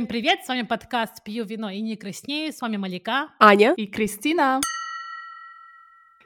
Всем привет, с вами подкаст «Пью вино и не краснею», с вами Малика, Аня и Кристина.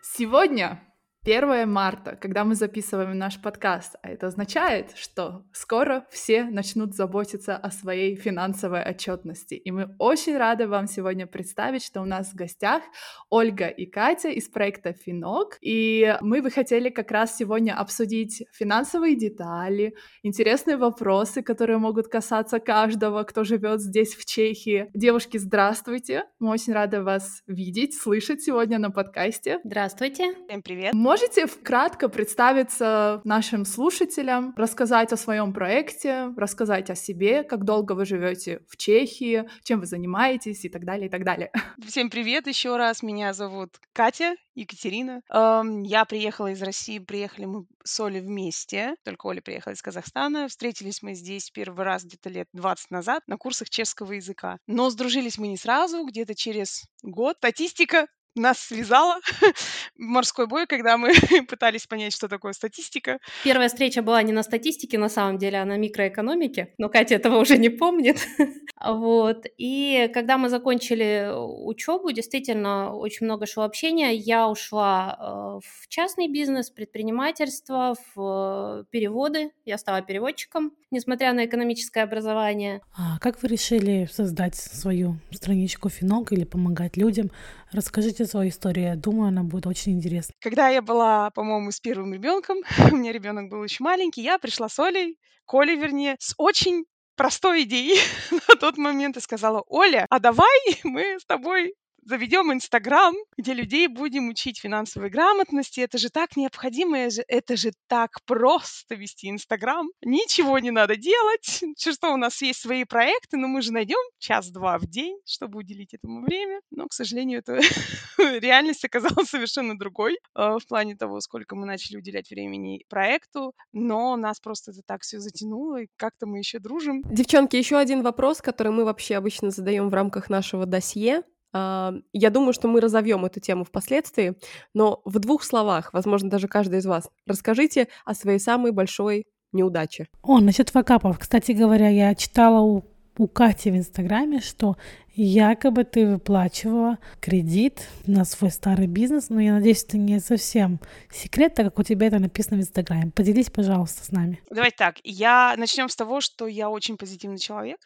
Сегодня 1 марта, когда мы записываем наш подкаст, а это означает, что скоро все начнут заботиться о своей финансовой отчетности. И мы очень рады вам сегодня представить, что у нас в гостях Ольга и Катя из проекта Финок. И мы бы хотели как раз сегодня обсудить финансовые детали, интересные вопросы, которые могут касаться каждого, кто живет здесь, в Чехии. Девушки, здравствуйте! Мы очень рады вас видеть, слышать сегодня на подкасте. Здравствуйте! Всем привет! Можете кратко представиться нашим слушателям, рассказать о своем проекте, рассказать о себе, как долго вы живете в Чехии, чем вы занимаетесь и так далее, и так далее. Всем привет еще раз. Меня зовут Катя Екатерина. Эм, я приехала из России, приехали мы с Олей вместе, только Оля приехала из Казахстана. Встретились мы здесь первый раз где-то лет 20 назад на курсах чешского языка. Но сдружились мы не сразу, где-то через год. Статистика нас связала морской бой, когда мы пытались понять, что такое статистика. Первая встреча была не на статистике, на самом деле, а на микроэкономике, но Катя этого уже не помнит. вот. И когда мы закончили учебу, действительно очень много шло общения. Я ушла э, в частный бизнес, предпринимательство, в переводы. Я стала переводчиком, несмотря на экономическое образование. А как вы решили создать свою страничку Финок или помогать людям? Расскажите свою историю. Я думаю, она будет очень интересна. Когда я была, по-моему, с первым ребенком, у меня ребенок был очень маленький, я пришла с Олей, Колей, вернее, с очень простой идеей на тот момент и сказала, Оля, а давай мы с тобой заведем Инстаграм, где людей будем учить финансовой грамотности. Это же так необходимо, это же так просто вести Инстаграм. Ничего не надо делать. Что у нас есть свои проекты, но мы же найдем час-два в день, чтобы уделить этому время. Но, к сожалению, это реальность оказалась совершенно другой э, в плане того, сколько мы начали уделять времени проекту. Но нас просто это так все затянуло, и как-то мы еще дружим. Девчонки, еще один вопрос, который мы вообще обычно задаем в рамках нашего досье. Я думаю, что мы разовьем эту тему впоследствии, но в двух словах, возможно, даже каждый из вас, расскажите о своей самой большой неудаче. О, насчет факапов. Кстати говоря, я читала у, у Кати в Инстаграме, что якобы ты выплачивала кредит на свой старый бизнес, но я надеюсь, это не совсем секрет, так как у тебя это написано в Инстаграме. Поделись, пожалуйста, с нами. Давайте так. Я начнем с того, что я очень позитивный человек.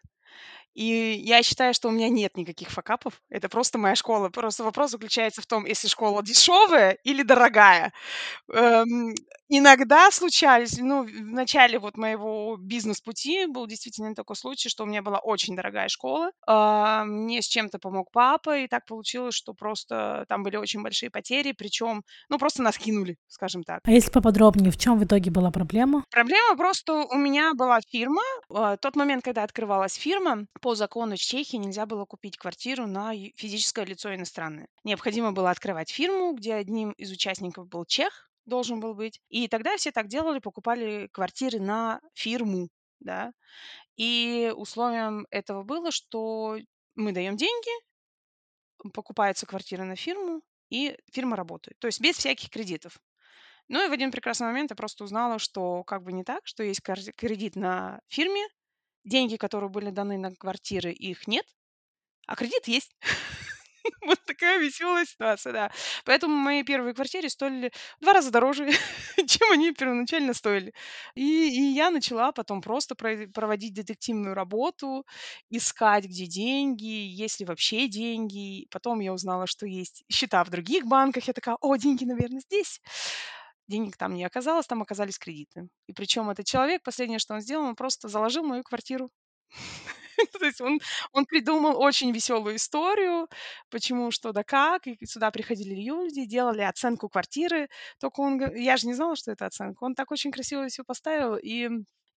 И я считаю, что у меня нет никаких факапов. Это просто моя школа. Просто вопрос заключается в том, если школа дешевая или дорогая. Эм, иногда случались, ну, в начале вот моего бизнес-пути был действительно такой случай, что у меня была очень дорогая школа. А, мне с чем-то помог папа, и так получилось, что просто там были очень большие потери, причем, ну, просто нас кинули, скажем так. А если поподробнее, в чем в итоге была проблема? Проблема просто у меня была фирма. А, тот момент, когда открывалась фирма, по закону Чехии нельзя было купить квартиру на физическое лицо иностранное. Необходимо было открывать фирму, где одним из участников был чех, должен был быть. И тогда все так делали, покупали квартиры на фирму, да. И условием этого было, что мы даем деньги, покупается квартира на фирму, и фирма работает. То есть без всяких кредитов. Ну и в один прекрасный момент я просто узнала, что как бы не так, что есть кредит на фирме, деньги, которые были даны на квартиры, их нет, а кредит есть. Вот такая веселая ситуация, да. Поэтому мои первые квартиры стоили в два раза дороже, чем они первоначально стоили. И, и я начала потом просто проводить детективную работу, искать, где деньги, есть ли вообще деньги. Потом я узнала, что есть счета в других банках. Я такая, о, деньги, наверное, здесь денег там не оказалось, там оказались кредиты. И причем этот человек, последнее, что он сделал, он просто заложил мою квартиру. То есть он, он придумал очень веселую историю, почему, что да как, и сюда приходили люди, делали оценку квартиры, только он, я же не знала, что это оценка, он так очень красиво все поставил, и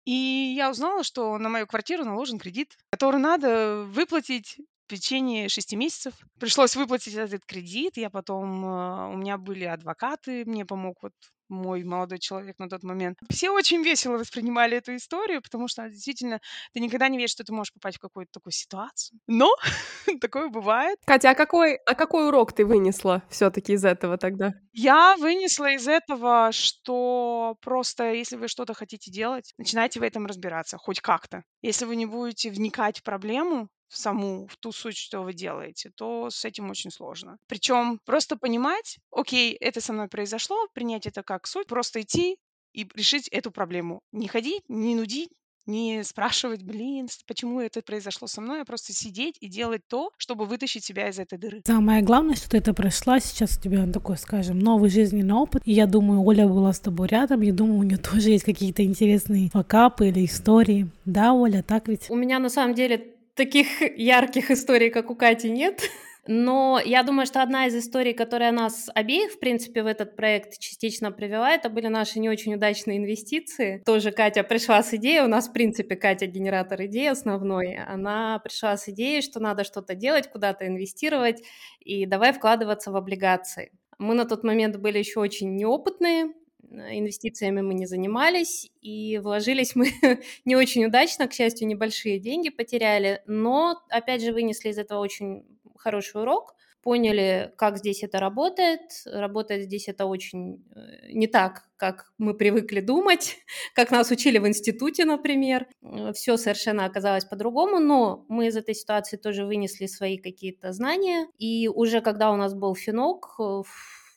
и я узнала, что на мою квартиру наложен кредит, который надо выплатить течение шести месяцев. Пришлось выплатить этот кредит. Я потом... Э, у меня были адвокаты, мне помог вот мой молодой человек на тот момент. Все очень весело воспринимали эту историю, потому что действительно ты никогда не веришь, что ты можешь попасть в какую-то такую ситуацию. Но такое бывает. Катя, а какой, а какой урок ты вынесла все-таки из этого тогда? Я вынесла из этого, что просто если вы что-то хотите делать, начинайте в этом разбираться, хоть как-то. Если вы не будете вникать в проблему, в саму, в ту суть, что вы делаете, то с этим очень сложно. Причем просто понимать, окей, это со мной произошло, принять это как суть, просто идти и решить эту проблему. Не ходить, не нудить, не спрашивать, блин, почему это произошло со мной, а просто сидеть и делать то, чтобы вытащить себя из этой дыры. Самое главное, что ты это прошла, сейчас у тебя такой, скажем, новый жизненный опыт. И я думаю, Оля была с тобой рядом, я думаю, у нее тоже есть какие-то интересные факапы или истории. Да, Оля, так ведь? У меня на самом деле таких ярких историй, как у Кати, нет. Но я думаю, что одна из историй, которая нас обеих, в принципе, в этот проект частично привела, это были наши не очень удачные инвестиции. Тоже Катя пришла с идеей, у нас, в принципе, Катя генератор идеи основной, она пришла с идеей, что надо что-то делать, куда-то инвестировать, и давай вкладываться в облигации. Мы на тот момент были еще очень неопытные, инвестициями мы не занимались, и вложились мы не очень удачно, к счастью, небольшие деньги потеряли, но, опять же, вынесли из этого очень хороший урок, поняли, как здесь это работает. Работает здесь это очень э, не так, как мы привыкли думать, как нас учили в институте, например. Э, Все совершенно оказалось по-другому, но мы из этой ситуации тоже вынесли свои какие-то знания. И уже когда у нас был финок,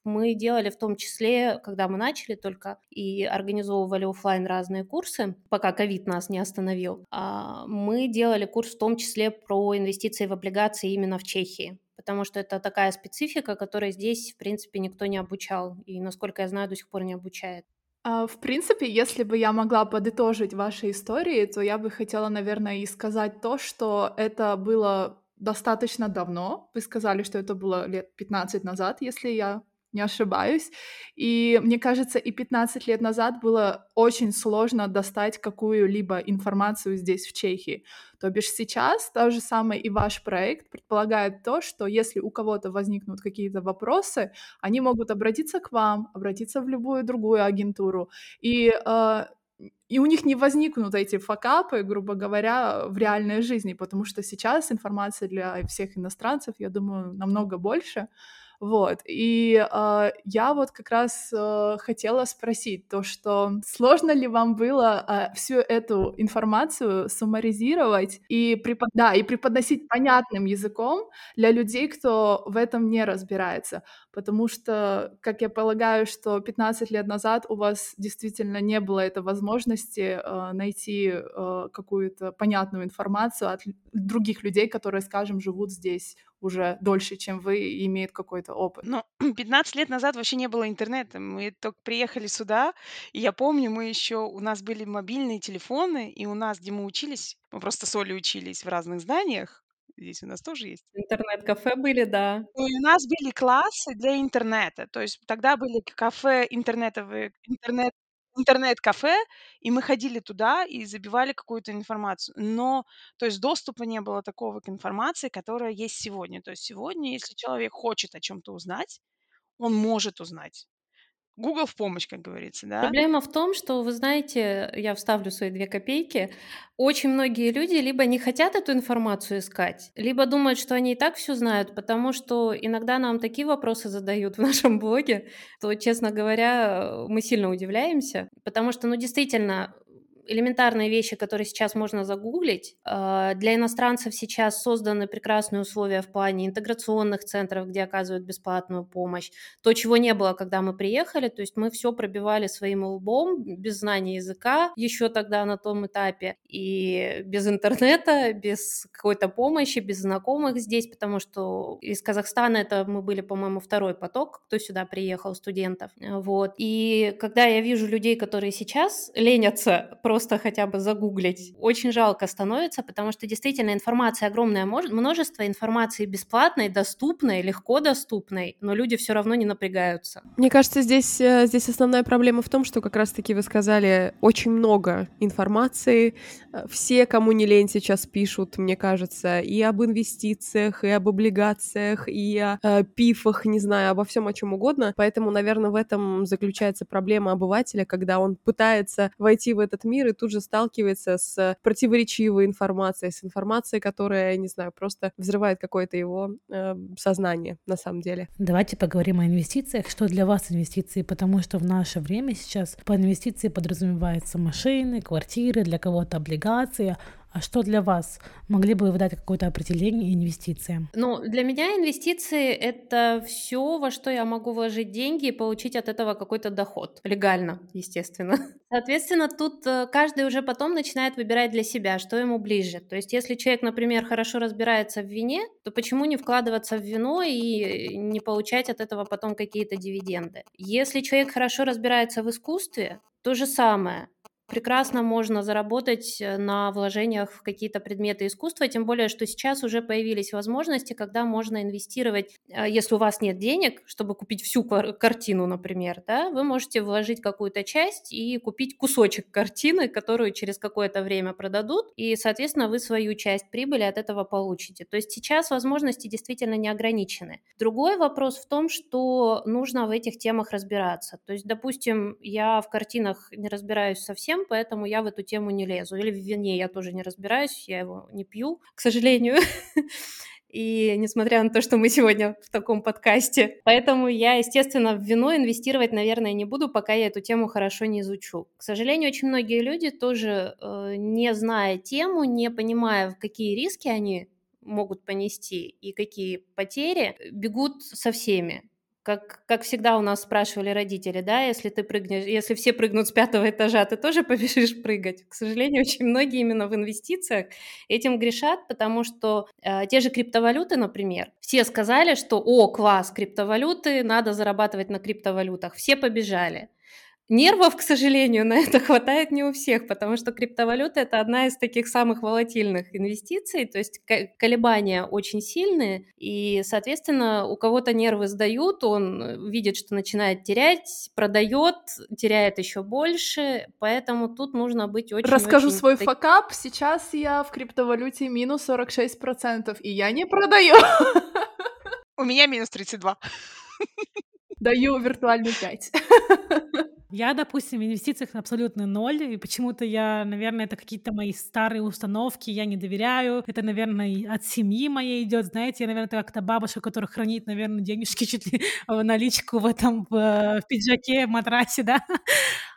мы делали в том числе, когда мы начали только и организовывали офлайн разные курсы, пока ковид нас не остановил, а мы делали курс в том числе про инвестиции в облигации именно в Чехии потому что это такая специфика, которой здесь, в принципе, никто не обучал, и, насколько я знаю, до сих пор не обучает. А, в принципе, если бы я могла подытожить ваши истории, то я бы хотела, наверное, и сказать то, что это было достаточно давно. Вы сказали, что это было лет 15 назад, если я не ошибаюсь. И мне кажется, и 15 лет назад было очень сложно достать какую-либо информацию здесь, в Чехии. То бишь сейчас то же самое и ваш проект предполагает то, что если у кого-то возникнут какие-то вопросы, они могут обратиться к вам, обратиться в любую другую агентуру. И э, и у них не возникнут эти факапы, грубо говоря, в реальной жизни, потому что сейчас информация для всех иностранцев, я думаю, намного больше. Вот. И э, я вот как раз э, хотела спросить то, что сложно ли вам было э, всю эту информацию суммаризировать и, препод... да, и преподносить понятным языком для людей, кто в этом не разбирается. Потому что, как я полагаю, что 15 лет назад у вас действительно не было этой возможности э, найти э, какую-то понятную информацию от других людей, которые, скажем, живут здесь уже дольше, чем вы, и имеют какой-то опыт. Ну, 15 лет назад вообще не было интернета. Мы только приехали сюда, и я помню, мы еще, у нас были мобильные телефоны, и у нас, где мы учились, мы просто с Олей учились в разных зданиях, здесь у нас тоже есть. Интернет-кафе были, да. Ну, и у нас были классы для интернета, то есть тогда были кафе интернетовые, интернет интернет-кафе, и мы ходили туда и забивали какую-то информацию. Но, то есть доступа не было такого к информации, которая есть сегодня. То есть сегодня, если человек хочет о чем-то узнать, он может узнать. Google в помощь, как говорится, да? Проблема в том, что, вы знаете, я вставлю свои две копейки, очень многие люди либо не хотят эту информацию искать, либо думают, что они и так все знают, потому что иногда нам такие вопросы задают в нашем блоге, то, честно говоря, мы сильно удивляемся, потому что, ну, действительно, элементарные вещи, которые сейчас можно загуглить. А, для иностранцев сейчас созданы прекрасные условия в плане интеграционных центров, где оказывают бесплатную помощь. То, чего не было, когда мы приехали, то есть мы все пробивали своим лбом, без знания языка, еще тогда на том этапе, и без интернета, без какой-то помощи, без знакомых здесь, потому что из Казахстана это мы были, по-моему, второй поток, кто сюда приехал, студентов. Вот. И когда я вижу людей, которые сейчас ленятся просто просто хотя бы загуглить. Очень жалко становится, потому что действительно информации огромное множество, информации бесплатной, доступной, легко доступной, но люди все равно не напрягаются. Мне кажется, здесь, э, здесь основная проблема в том, что как раз-таки вы сказали, очень много информации, э, все, кому не лень, сейчас пишут, мне кажется, и об инвестициях, и об облигациях, и о э, пифах, не знаю, обо всем, о чем угодно. Поэтому, наверное, в этом заключается проблема обывателя, когда он пытается войти в этот мир и тут же сталкивается с противоречивой информацией, с информацией, которая, не знаю, просто взрывает какое-то его э, сознание на самом деле. Давайте поговорим о инвестициях. Что для вас инвестиции? Потому что в наше время сейчас по инвестиции подразумеваются машины, квартиры, для кого-то облигации, а что для вас? Могли бы вы дать какое-то определение инвестициям? Ну, для меня инвестиции — это все, во что я могу вложить деньги и получить от этого какой-то доход. Легально, естественно. Соответственно, тут э, каждый уже потом начинает выбирать для себя, что ему ближе. То есть, если человек, например, хорошо разбирается в вине, то почему не вкладываться в вино и не получать от этого потом какие-то дивиденды? Если человек хорошо разбирается в искусстве, то же самое прекрасно можно заработать э, на вложениях в какие-то предметы искусства, тем более, что сейчас уже появились возможности, когда можно инвестировать, э, если у вас нет денег, чтобы купить всю картину, например, да, вы можете вложить какую-то часть и купить кусочек картины, которую через какое-то время продадут, и, соответственно, вы свою часть прибыли от этого получите. То есть сейчас возможности действительно не ограничены. Другой вопрос в том, что нужно в этих темах разбираться. То есть, допустим, я в картинах не разбираюсь совсем, поэтому я в эту тему не лезу. Или в вине я тоже не разбираюсь, я его не пью, к сожалению. И несмотря на то, что мы сегодня в таком подкасте. Поэтому я, естественно, в вино инвестировать, наверное, не буду, пока я эту тему хорошо не изучу. К сожалению, очень многие люди тоже, э, не зная тему, не понимая, какие риски они могут понести и какие потери, бегут со всеми как, как всегда у нас спрашивали родители, да, если ты прыгнешь, если все прыгнут с пятого этажа, ты тоже побежишь прыгать. К сожалению, очень многие именно в инвестициях этим грешат, потому что э, те же криптовалюты, например, все сказали, что, о, класс, криптовалюты, надо зарабатывать на криптовалютах, все побежали. Нервов, к сожалению, на это хватает не у всех, потому что криптовалюта это одна из таких самых волатильных инвестиций, то есть колебания очень сильные, и, соответственно, у кого-то нервы сдают, он видит, что начинает терять, продает, теряет еще больше, поэтому тут нужно быть очень... Расскажу очень... свой факап, сейчас я в криптовалюте минус 46%, и я не продаю. У меня минус 32. Даю виртуальный 5. Я, допустим, в инвестициях абсолютно ноль, и почему-то я, наверное, это какие-то мои старые установки, я не доверяю. Это, наверное, от семьи моей идет, знаете, я, наверное, как-то бабушка, которая хранит, наверное, денежки чуть ли в наличку в этом в, в пиджаке, в матрасе, да.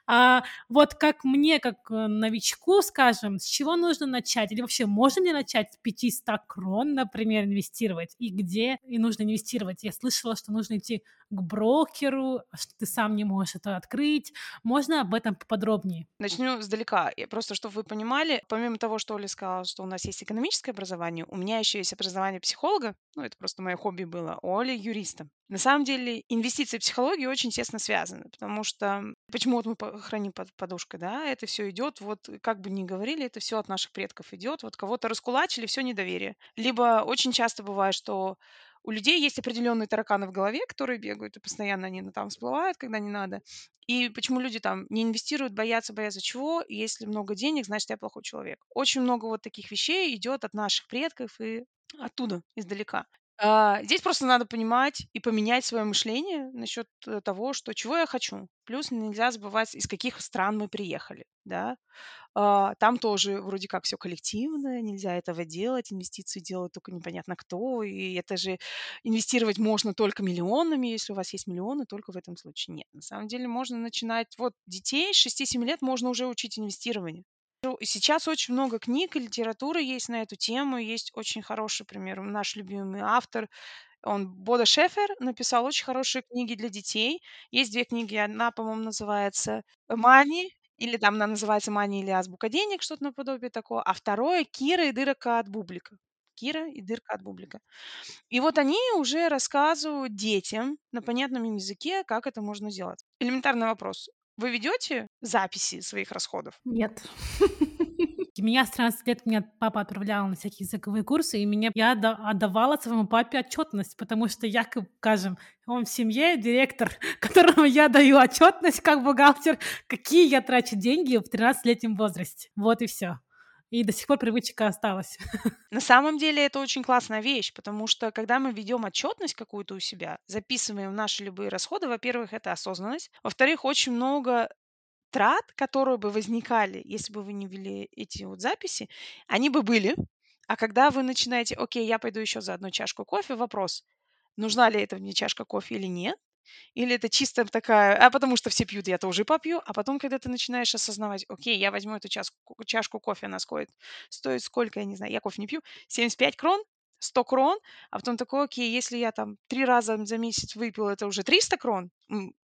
А вот как мне, как э, новичку, скажем, с чего нужно начать? Или вообще можно ли начать с 500 крон, например, инвестировать? И где и нужно инвестировать? Я слышала, что нужно идти к брокеру, что ты сам не можешь это открыть. Можно об этом поподробнее? Начну сдалека. Просто, чтобы вы понимали, помимо того, что Оля сказала, что у нас есть экономическое образование, у меня еще есть образование психолога, ну, это просто мое хобби было, у Оли юриста. На самом деле инвестиции в психологию очень тесно связаны, потому что почему вот мы храним под подушкой, да, это все идет, вот как бы ни говорили, это все от наших предков идет, вот кого-то раскулачили, все недоверие. Либо очень часто бывает, что у людей есть определенные тараканы в голове, которые бегают, и постоянно они там всплывают, когда не надо. И почему люди там не инвестируют, боятся, боятся чего? Если много денег, значит, я плохой человек. Очень много вот таких вещей идет от наших предков и оттуда, издалека. А, здесь просто надо понимать и поменять свое мышление насчет э, того, что чего я хочу. Плюс нельзя забывать, из каких стран мы приехали, да. А, там тоже вроде как все коллективное, нельзя этого делать, инвестиции делают только непонятно кто, и это же инвестировать можно только миллионами, если у вас есть миллионы, только в этом случае нет. На самом деле можно начинать, вот детей с 6-7 лет можно уже учить инвестированию. Ну, сейчас очень много книг и литературы есть на эту тему. Есть очень хороший пример. Наш любимый автор, он Бода Шефер, написал очень хорошие книги для детей. Есть две книги. Одна, по-моему, называется «Мани», или там она называется «Мани» или «Азбука денег», что-то наподобие такого. А второе «Кира и дырка от бублика». Кира и дырка от бублика. И вот они уже рассказывают детям на понятном им языке, как это можно сделать. Элементарный вопрос. Вы ведете записи своих расходов? Нет. Меня с 13 лет меня папа отправлял на всякие языковые курсы, и меня я отдавала своему папе отчетность, потому что я, скажем, он в семье директор, которому я даю отчетность как бухгалтер, какие я трачу деньги в 13-летнем возрасте. Вот и все. И до сих пор привычка осталась. На самом деле это очень классная вещь, потому что когда мы ведем отчетность какую-то у себя, записываем наши любые расходы, во-первых, это осознанность, во-вторых, очень много трат, которые бы возникали, если бы вы не вели эти вот записи, они бы были. А когда вы начинаете, окей, я пойду еще за одну чашку кофе, вопрос, нужна ли это мне чашка кофе или нет, или это чисто такая, а потому что все пьют, я тоже попью, а потом, когда ты начинаешь осознавать, окей, я возьму эту чашку, чашку кофе, она стоит, стоит сколько, я не знаю, я кофе не пью, 75 крон, 100 крон, а потом такой, окей, если я там три раза за месяц выпил, это уже 300 крон,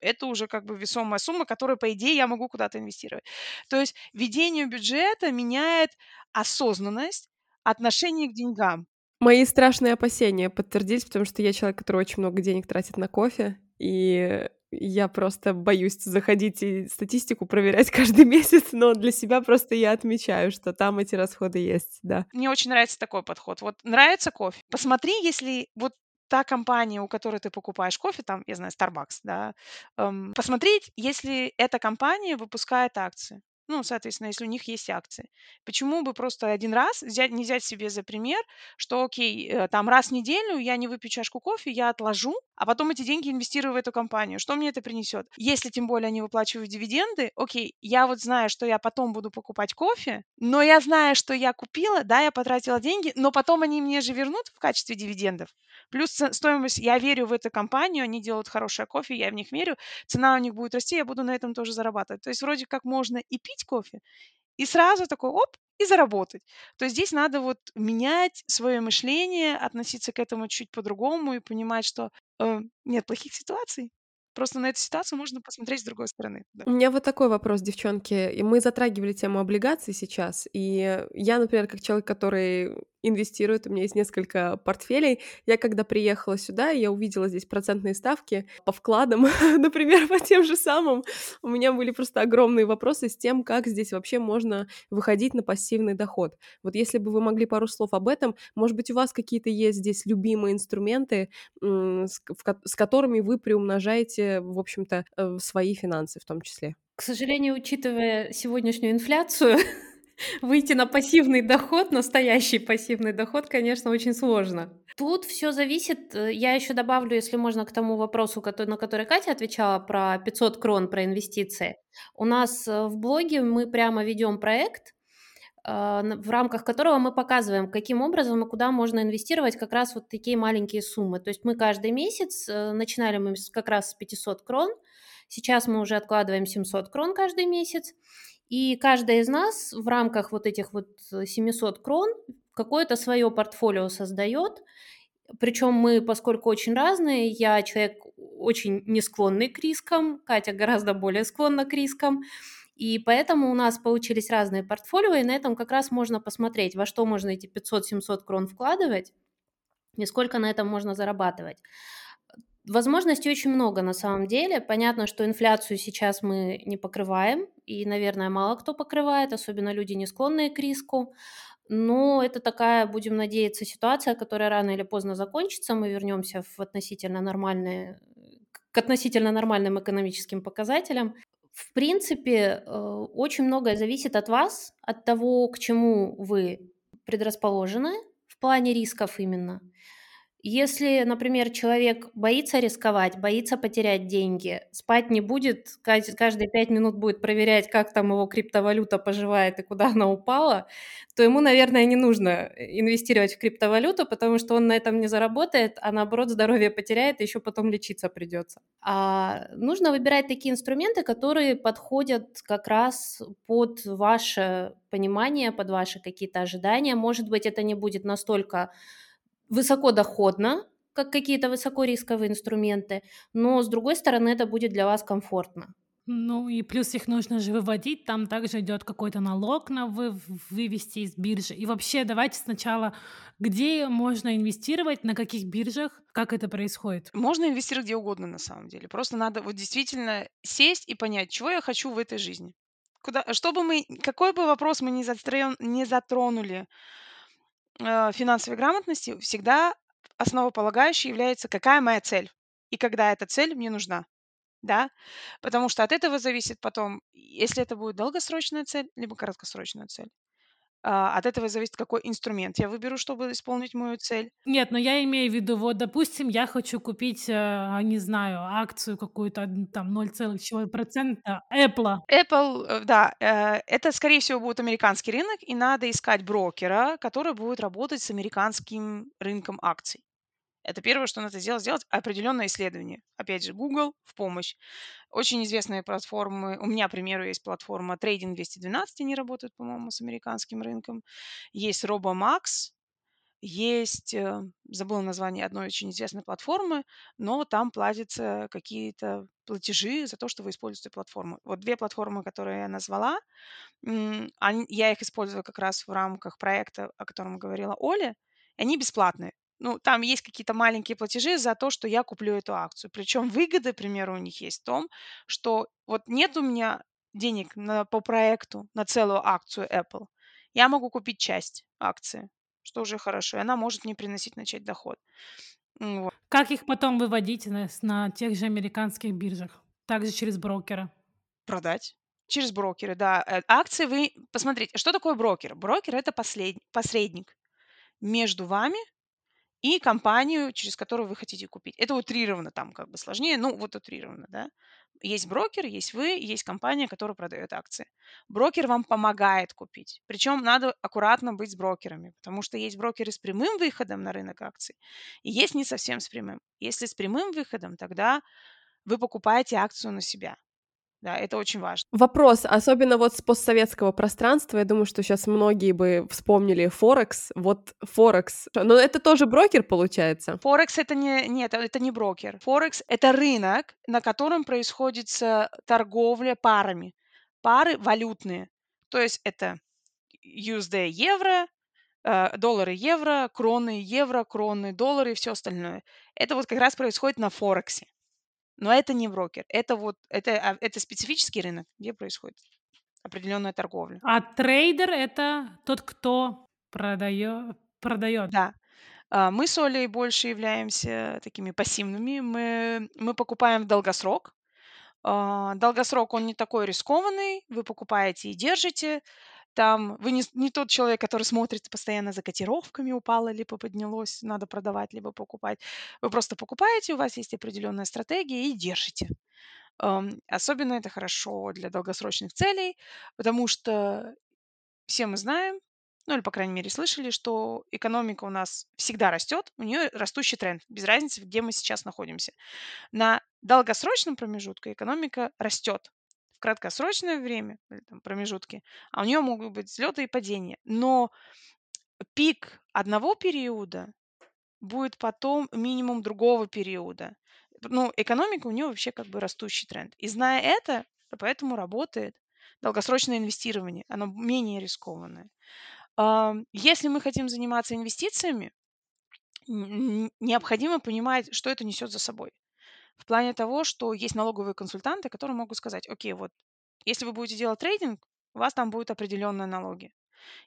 это уже как бы весомая сумма, которую, по идее, я могу куда-то инвестировать. То есть ведение бюджета меняет осознанность, отношение к деньгам. Мои страшные опасения подтвердились, потому что я человек, который очень много денег тратит на кофе, и я просто боюсь заходить и статистику проверять каждый месяц, но для себя просто я отмечаю, что там эти расходы есть, да. Мне очень нравится такой подход. Вот нравится кофе? Посмотри, если вот та компания, у которой ты покупаешь кофе, там, я знаю, Starbucks, да, эм, посмотреть, если эта компания выпускает акции. Ну, соответственно, если у них есть акции. Почему бы просто один раз взять, не взять себе за пример, что, окей, э, там раз в неделю я не выпью чашку кофе, я отложу, а потом эти деньги инвестирую в эту компанию. Что мне это принесет? Если тем более они выплачивают дивиденды, окей, я вот знаю, что я потом буду покупать кофе, но я знаю, что я купила, да, я потратила деньги, но потом они мне же вернут в качестве дивидендов. Плюс стоимость, я верю в эту компанию, они делают хорошее кофе, я в них верю, цена у них будет расти, я буду на этом тоже зарабатывать. То есть вроде как можно и пить кофе, и сразу такой оп, и заработать. То здесь надо вот менять свое мышление, относиться к этому чуть по-другому и понимать, что э, нет плохих ситуаций, Просто на эту ситуацию можно посмотреть с другой стороны. Да. У меня вот такой вопрос, девчонки. Мы затрагивали тему облигаций сейчас. И я, например, как человек, который инвестирует, у меня есть несколько портфелей. Я когда приехала сюда, я увидела здесь процентные ставки по вкладам, например, по тем же самым. У меня были просто огромные вопросы с тем, как здесь вообще можно выходить на пассивный доход. Вот если бы вы могли пару слов об этом, может быть, у вас какие-то есть здесь любимые инструменты, с которыми вы приумножаете, в общем-то, э, свои финансы в том числе. К сожалению, учитывая сегодняшнюю инфляцию, выйти на пассивный доход, настоящий пассивный доход, конечно, очень сложно. Тут все зависит, э, я еще добавлю, если можно, к тому вопросу, на который Катя отвечала про 500 крон, про инвестиции. У нас э, в блоге мы прямо ведем проект, а, в рамках которого мы показываем, каким образом и куда можно инвестировать как раз вот такие маленькие суммы. То есть мы каждый месяц, э, начинали мы как раз с 500 крон, сейчас мы уже откладываем 700 крон каждый месяц, и каждая из нас в рамках вот этих вот 700 крон какое-то свое портфолио создает. Причем мы, поскольку очень разные, я человек очень не склонный к рискам, Катя гораздо более склонна к рискам. И поэтому у нас получились разные портфолио, и на этом как раз можно посмотреть, во что можно эти 500-700 крон вкладывать и сколько на этом можно зарабатывать. Возможностей очень много на самом деле. Понятно, что инфляцию сейчас мы не покрываем, и, наверное, мало кто покрывает, особенно люди, не склонные к риску. Но это такая, будем надеяться, ситуация, которая рано или поздно закончится. Мы вернемся в относительно нормальные, к относительно нормальным экономическим показателям. В принципе, э, очень многое зависит от вас, от того, к чему вы предрасположены в плане рисков именно – если, например, человек боится рисковать, боится потерять деньги, спать не будет, каждые пять минут будет проверять, как там его криптовалюта поживает и куда она упала, то ему, наверное, не нужно инвестировать в криптовалюту, потому что он на этом не заработает, а наоборот здоровье потеряет, и еще потом лечиться придется. А нужно выбирать такие инструменты, которые подходят как раз под ваше понимание, под ваши какие-то ожидания. Может быть, это не будет настолько высокодоходно, как какие-то высокорисковые инструменты, но с другой стороны это будет для вас комфортно. Ну и плюс их нужно же выводить, там также идет какой-то налог на вы, вывести из биржи. И вообще давайте сначала, где можно инвестировать, на каких биржах, как это происходит? Можно инвестировать где угодно на самом деле. Просто надо вот действительно сесть и понять, чего я хочу в этой жизни. Куда, чтобы мы, какой бы вопрос мы ни, застрен, не затронули финансовой грамотности, всегда основополагающей является, какая моя цель и когда эта цель мне нужна да, потому что от этого зависит потом, если это будет долгосрочная цель, либо краткосрочная цель. А, от этого зависит, какой инструмент я выберу, чтобы исполнить мою цель. Нет, но я имею в виду, вот, допустим, я хочу купить, э, не знаю, акцию какую-то, там, 0,1% Apple. Apple, э, да, э, это, скорее всего, будет американский рынок, и надо искать брокера, который будет работать с американским рынком акций. Это первое, что надо сделать, сделать определенное исследование. Опять же, Google в помощь. Очень известные платформы. У меня, к примеру, есть платформа Trading 212, они работают, по-моему, с американским рынком. Есть RoboMax, есть, э, забыла название одной очень известной платформы, но там платятся какие-то платежи за то, что вы используете платформу. Вот две платформы, которые я назвала, я их использую как раз в рамках проекта, о котором говорила Оля, они бесплатные ну, там есть какие-то маленькие платежи за то, что я куплю эту акцию. Причем выгода, к примеру, у них есть в том, что вот нет у меня денег на, по проекту на целую акцию Apple. Я могу купить часть акции, что уже хорошо, и она может мне приносить начать доход. Вот. Как их потом выводить на, на тех же американских биржах? Также через брокера? Продать. Через брокеры, да. Э, акции вы... Посмотрите, что такое брокер? Брокер – это послед... посредник между вами и компанию, через которую вы хотите купить. Это утрировано, там как бы сложнее, ну вот утрировано, да. Есть брокер, есть вы, есть компания, которая продает акции. Брокер вам помогает купить. Причем надо аккуратно быть с брокерами, потому что есть брокеры с прямым выходом на рынок акций, и есть не совсем с прямым. Если с прямым выходом, тогда вы покупаете акцию на себя. Да, это очень важно. Вопрос, особенно вот с постсоветского пространства, я думаю, что сейчас многие бы вспомнили Форекс. Вот Форекс, но это тоже брокер получается? Форекс это не, нет, это не брокер. Форекс это рынок, на котором происходит торговля парами. Пары валютные. То есть это USD евро, э, доллары евро, кроны евро, кроны доллары и все остальное. Это вот как раз происходит на Форексе. Но это не брокер. Это вот это, а, это специфический рынок, где происходит определенная торговля. А трейдер это тот, кто продает. продает. Да. А, мы с Олей больше являемся такими пассивными. Мы, мы покупаем в долгосрок. А, долгосрок, он не такой рискованный. Вы покупаете и держите. Там вы не, не тот человек, который смотрит постоянно за котировками, упало либо поднялось, надо продавать, либо покупать. Вы просто покупаете, у вас есть определенная стратегия и держите. Особенно это хорошо для долгосрочных целей, потому что все мы знаем, ну или, по крайней мере, слышали, что экономика у нас всегда растет, у нее растущий тренд, без разницы, где мы сейчас находимся. На долгосрочном промежутке экономика растет в краткосрочное время, там промежутки, а у нее могут быть взлеты и падения. Но пик одного периода будет потом минимум другого периода. Ну, экономика у нее вообще как бы растущий тренд. И зная это, поэтому работает долгосрочное инвестирование. Оно менее рискованное. Если мы хотим заниматься инвестициями, необходимо понимать, что это несет за собой. В плане того, что есть налоговые консультанты, которые могут сказать, окей, вот если вы будете делать трейдинг, у вас там будут определенные налоги.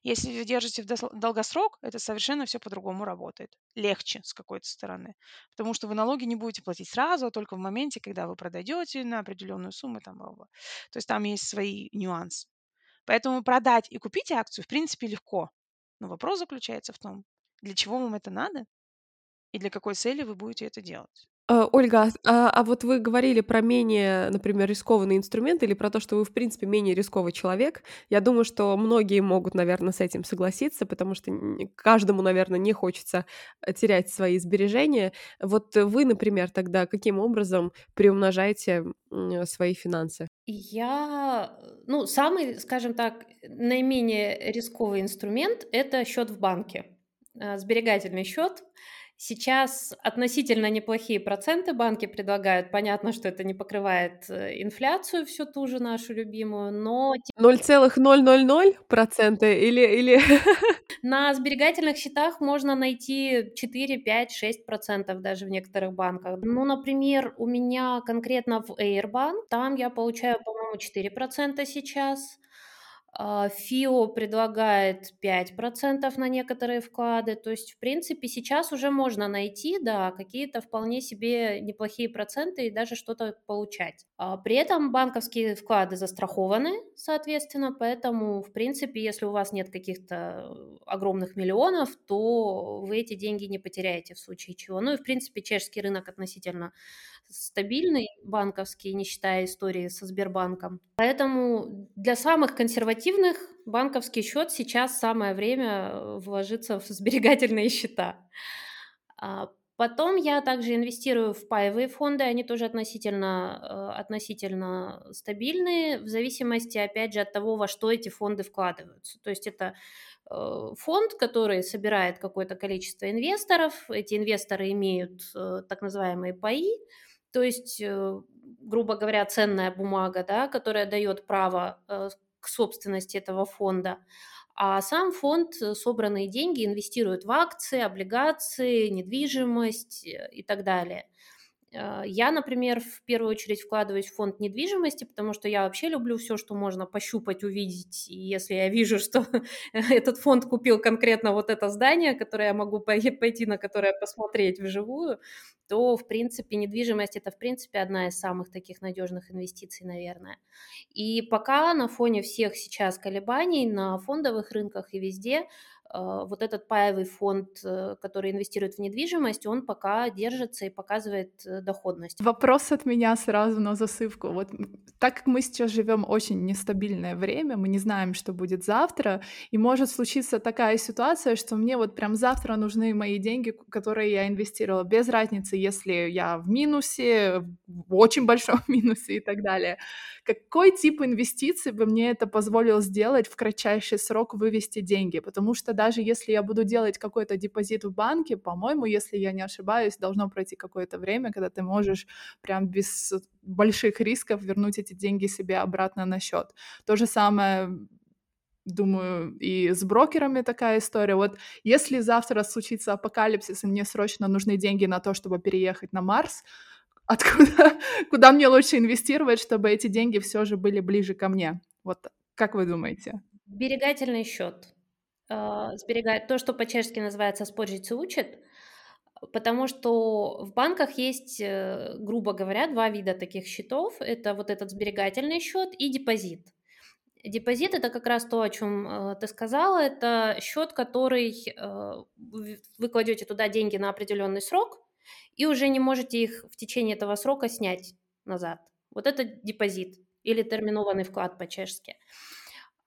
Если вы держите в долгосрок, это совершенно все по-другому работает. Легче с какой-то стороны. Потому что вы налоги не будете платить сразу, а только в моменте, когда вы продадете на определенную сумму. Там. То есть там есть свои нюансы. Поэтому продать и купить акцию, в принципе, легко. Но вопрос заключается в том, для чего вам это надо и для какой цели вы будете это делать. Э, Ольга, а, а вот вы говорили про менее, например, рискованный инструмент или про то, что вы, в принципе, менее рисковый человек. Я думаю, что многие могут, наверное, с этим согласиться, потому что каждому, наверное, не хочется э, терять свои сбережения. Вот вы, например, тогда каким образом приумножаете свои финансы? Я, ну, самый, скажем так, наименее рисковый инструмент– это счет в банке, э, сберегательный счет. Сейчас относительно неплохие проценты банки предлагают. Понятно, что это не покрывает э, инфляцию всю ту же нашу любимую, но... 0,000% или... или... На сберегательных счетах можно найти 4, 5, 6 процентов даже в некоторых банках. Ну, например, у меня конкретно в Airbank, там я получаю, по-моему, 4 процента сейчас. А, ФИО предлагает 5% на некоторые вклады. То есть, в принципе, сейчас уже можно найти, да, какие-то вполне себе неплохие проценты и даже что-то получать. А при этом банковские вклады застрахованы, соответственно, поэтому, в принципе, если у вас нет каких-то огромных миллионов, то вы эти деньги не потеряете в случае чего. Ну и, в принципе, чешский рынок относительно стабильный банковский, не считая истории со Сбербанком. Поэтому для самых консервативных банковский счет сейчас самое время э, вложиться в сберегательные счета. Потом я также инвестирую в паевые фонды, они тоже относительно, э, относительно стабильные, в зависимости, опять же, от того, во что эти фонды вкладываются. То есть это э, фонд, который собирает какое-то количество инвесторов, эти инвесторы имеют так называемые паи, то есть, э, грубо говоря, ценная бумага, да, которая дает право э, к собственности этого фонда. А сам фонд э, собранные деньги инвестирует в акции, облигации, недвижимость и так далее. А, я, например, в первую очередь вкладываюсь в фонд недвижимости, потому что я вообще люблю все, что можно пощупать, увидеть. И если я вижу, что этот фонд купил конкретно вот это здание, которое я могу пойти на которое посмотреть вживую, то, в принципе, недвижимость это, в принципе, одна из самых таких надежных инвестиций, наверное. И пока на фоне всех сейчас колебаний на фондовых рынках и везде вот этот паевый фонд, э, который инвестирует в недвижимость, он пока держится и показывает э, доходность. Вопрос от меня сразу на засыпку. Вот так как мы сейчас живем очень нестабильное время, мы не знаем, что будет завтра, и может случиться такая ситуация, что мне вот прям завтра нужны мои деньги, которые я инвестировала, без разницы, если я в минусе, в очень большом минусе и так далее. Какой тип инвестиций бы мне это позволил сделать в кратчайший срок вывести деньги? Потому что даже если я буду делать какой-то депозит в банке, по-моему, если я не ошибаюсь, должно пройти какое-то время, когда ты можешь прям без больших рисков вернуть эти деньги себе обратно на счет. То же самое думаю, и с брокерами такая история. Вот если завтра случится апокалипсис, и мне срочно нужны деньги на то, чтобы переехать на Марс, откуда, куда мне лучше инвестировать, чтобы эти деньги все же были ближе ко мне? Вот как вы думаете? Сберегательный счет. А, сберегать то, что по-чешски называется «споржить учит», потому что в банках есть, э, грубо говоря, два вида таких счетов. Это вот этот сберегательный счет и депозит. Депозит это как раз то, о чем э, ты сказала. Это счет, который э, вы кладете туда деньги на определенный срок и уже не можете их в течение этого срока снять назад. Вот это депозит или терминованный вклад по-чешски.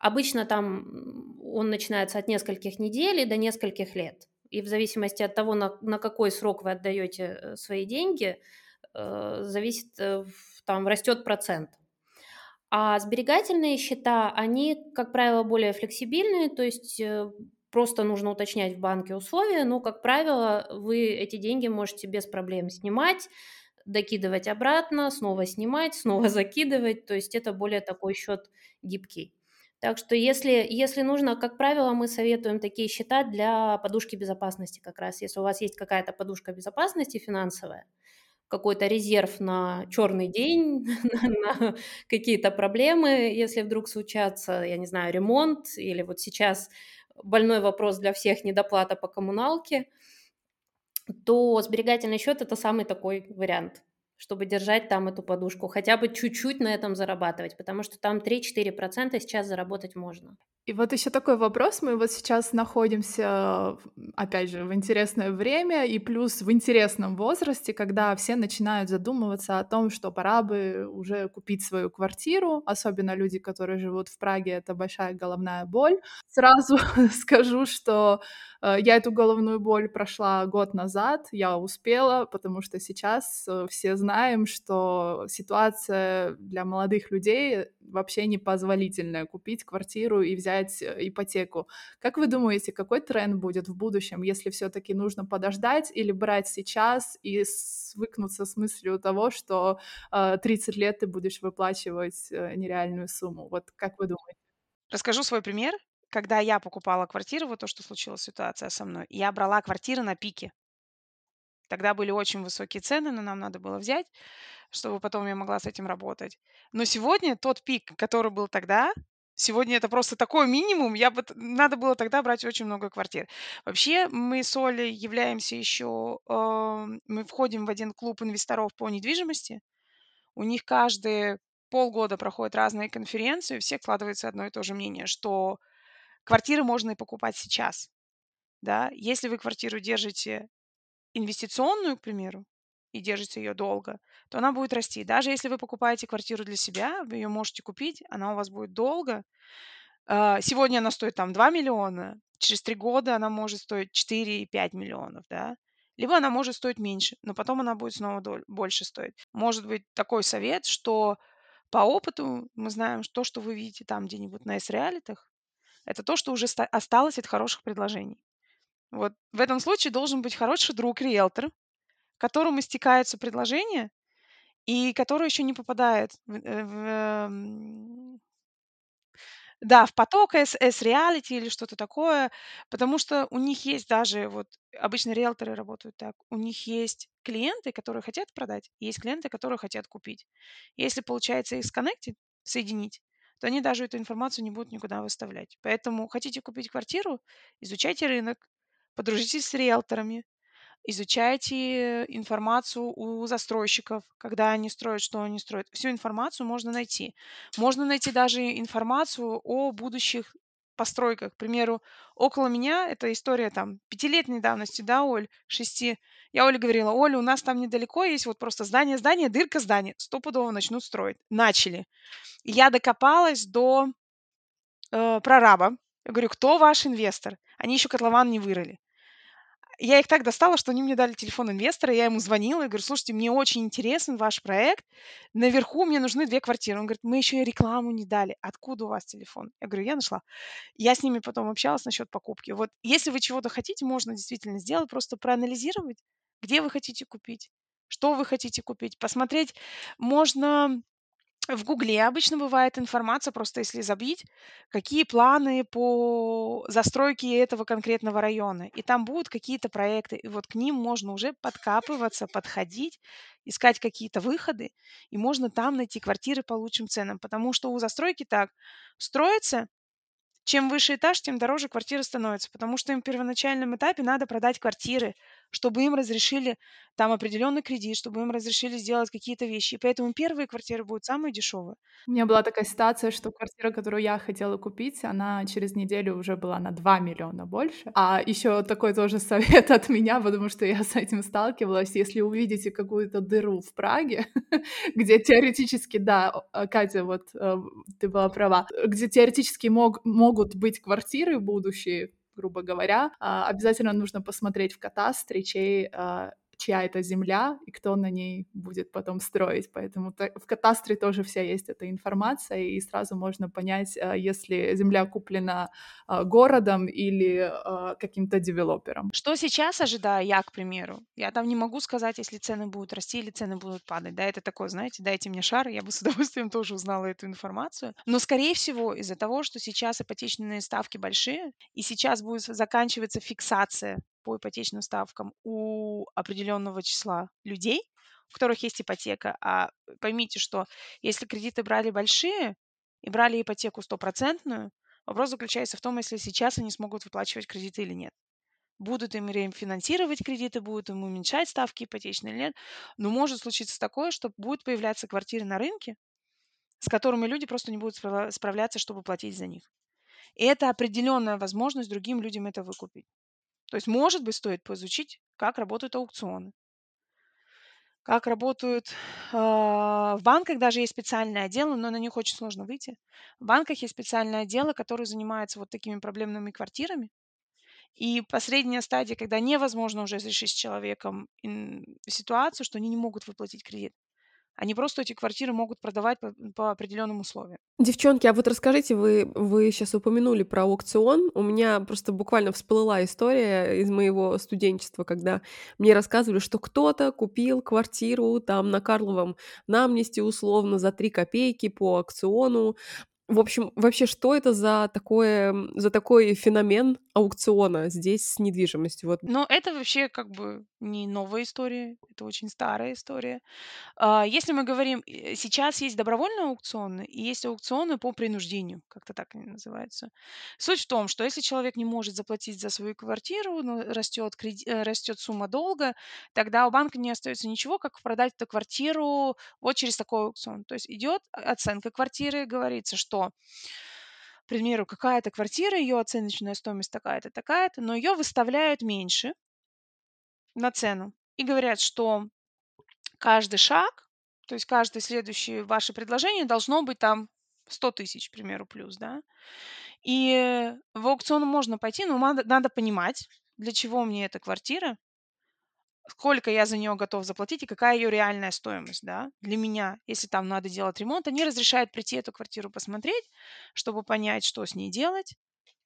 Обычно там он начинается от нескольких недель до нескольких лет. И в зависимости от того, на, на какой срок вы отдаете э, свои деньги, э, зависит, э, там растет процент. А сберегательные счета, они, как правило, более флексибильные, то есть э, просто нужно уточнять в банке условия, но, как правило, вы эти деньги можете без проблем снимать, докидывать обратно, снова снимать, снова закидывать, то есть это более такой счет гибкий. Так что если, если нужно, как правило, мы советуем такие счета для подушки безопасности как раз. Если у вас есть какая-то подушка безопасности финансовая, какой-то резерв на черный день, на, какие-то проблемы, если вдруг случатся, я не знаю, ремонт, или вот сейчас больной вопрос для всех недоплата по коммуналке, то сберегательный счет это самый такой вариант чтобы держать там эту подушку, хотя бы чуть-чуть на этом зарабатывать, потому что там 3-4% сейчас заработать можно. И вот еще такой вопрос. Мы вот сейчас находимся, опять же, в интересное время и плюс в интересном возрасте, когда все начинают задумываться о том, что пора бы уже купить свою квартиру, особенно люди, которые живут в Праге, это большая головная боль. Сразу скажу, что э, я эту головную боль прошла год назад, я успела, потому что сейчас э, все знаем, что ситуация для молодых людей вообще непозволительное купить квартиру и взять э, ипотеку. Как вы думаете, какой тренд будет в будущем, если все-таки нужно подождать или брать сейчас и свыкнуться с мыслью того, что э, 30 лет ты будешь выплачивать э, нереальную сумму? Вот как вы думаете? Расскажу свой пример. Когда я покупала квартиру, вот то, что случилась ситуация со мной, я брала квартиры на пике. Тогда были очень высокие цены, но нам надо было взять чтобы потом я могла с этим работать. Но сегодня тот пик, который был тогда, сегодня это просто такой минимум. Я бы, надо было тогда брать очень много квартир. Вообще мы с Олей являемся еще, э, мы входим в один клуб инвесторов по недвижимости. У них каждые полгода проходят разные конференции, у всех складывается одно и то же мнение, что квартиры можно и покупать сейчас. Да? Если вы квартиру держите инвестиционную, к примеру, и держите ее долго, то она будет расти. Даже если вы покупаете квартиру для себя, вы ее можете купить, она у вас будет долго. А, сегодня она стоит там 2 миллиона, через 3 года она может стоить 4-5 миллионов, да. Либо она может стоить меньше, но потом она будет снова больше стоить. Может быть такой совет, что по опыту мы знаем, что то, что вы видите там где-нибудь на S-реалитах, это то, что уже осталось от хороших предложений. Вот в этом случае должен быть хороший друг, риэлтор, которому стекаются предложения и который еще не попадает в, э, в, эм, да, в поток S, S-reality или что-то такое, потому что у них есть даже, вот обычно риэлторы работают так, у них есть клиенты, которые хотят продать, есть клиенты, которые хотят купить. Если получается их сконнектить, соединить, то они даже эту информацию не будут никуда выставлять. Поэтому хотите купить квартиру, изучайте рынок, подружитесь с риэлторами, изучайте информацию у застройщиков, когда они строят, что они строят. Всю информацию можно найти. Можно найти даже информацию о будущих постройках. К примеру, около меня, это история там пятилетней давности, да, Оль, шести. Я Оле говорила, Оля, у нас там недалеко есть вот просто здание, здание, дырка здание. Стопудово начнут строить. Начали. Я докопалась до э, прораба. Я говорю, кто ваш инвестор? Они еще котлован не вырыли я их так достала, что они мне дали телефон инвестора, я ему звонила и говорю, слушайте, мне очень интересен ваш проект, наверху мне нужны две квартиры. Он говорит, мы еще и рекламу не дали, откуда у вас телефон? Я говорю, я нашла. Я с ними потом общалась насчет покупки. Вот если вы чего-то хотите, можно действительно сделать, просто проанализировать, где вы хотите купить, что вы хотите купить, посмотреть. Можно в Гугле обычно бывает информация, просто если забить, какие планы по застройке этого конкретного района. И там будут какие-то проекты, и вот к ним можно уже подкапываться, подходить, искать какие-то выходы, и можно там найти квартиры по лучшим ценам. Потому что у застройки так, строится, чем выше этаж, тем дороже квартира становится, потому что им в первоначальном этапе надо продать квартиры, чтобы им разрешили там определенный кредит, чтобы им разрешили сделать какие-то вещи. И поэтому первые квартиры будут самые дешевые. У меня была такая ситуация, что квартира, которую я хотела купить, она через неделю уже была на 2 миллиона больше. А еще такой тоже совет от меня, потому что я с этим сталкивалась. Если увидите какую-то дыру в Праге, где теоретически, да, Катя, вот э, ты была права, где теоретически мог, могут быть квартиры будущие, грубо говоря, а, обязательно нужно посмотреть в катастре, чей а, чья это земля и кто на ней будет потом строить. Поэтому в катастре тоже вся есть эта информация, и сразу можно понять, а, если земля куплена а, городом или а, каким-то девелопером. Что сейчас ожидаю я, к примеру? Я там не могу сказать, если цены будут расти или цены будут падать. Да, это такое, знаете, дайте мне шар, я бы с удовольствием тоже узнала эту информацию. Но, скорее всего, из-за того, что сейчас ипотечные ставки большие, и сейчас будет заканчиваться фиксация по ипотечным ставкам у определенного числа людей, у которых есть ипотека. А поймите, что если кредиты брали большие и брали ипотеку стопроцентную, вопрос заключается в том, если сейчас они смогут выплачивать кредиты или нет. Будут им финансировать кредиты, будут им уменьшать ставки ипотечные или нет. Но может случиться такое, что будут появляться квартиры на рынке, с которыми люди просто не будут справляться, чтобы платить за них. И это определенная возможность другим людям это выкупить. То есть, может быть, стоит поизучить, как работают аукционы, как работают э, в банках даже есть специальные отделы, но на них очень сложно выйти. В банках есть специальные отделы, которые занимаются вот такими проблемными квартирами. И последняя стадия, когда невозможно уже решить с человеком ситуацию, что они не могут выплатить кредит. Они просто эти квартиры могут продавать по, по определенным условиям. Девчонки, а вот расскажите, вы, вы сейчас упомянули про аукцион. У меня просто буквально всплыла история из моего студенчества, когда мне рассказывали, что кто-то купил квартиру там на Карловом на амнисти условно за 3 копейки по аукциону, в общем, вообще, что это за такое, за такой феномен аукциона здесь с недвижимостью? Вот. Но это вообще как бы не новая история, это очень старая история. А, Если мы говорим, э, сейчас есть добровольные аукционы и есть аукционы по принуждению, как-то так они называются. Суть в том, что если человек не может заплатить за свою квартиру, но растет, креди- э, растет сумма долга, тогда у банка не остается ничего, как продать эту квартиру вот через такой аукцион. То есть идет оценка квартиры, говорится, что, к примеру, какая-то квартира, ее оценочная стоимость такая-то, такая-то, но ее выставляют меньше на цену и говорят, что каждый шаг, то есть каждое следующее ваше предложение должно быть там 100 тысяч, к примеру, плюс, да. И в аукцион можно пойти, но надо, надо понимать, для чего мне эта квартира, сколько я за нее готов заплатить и какая ее реальная стоимость, да, для меня, если там надо делать ремонт, они разрешают прийти эту квартиру посмотреть, чтобы понять, что с ней делать,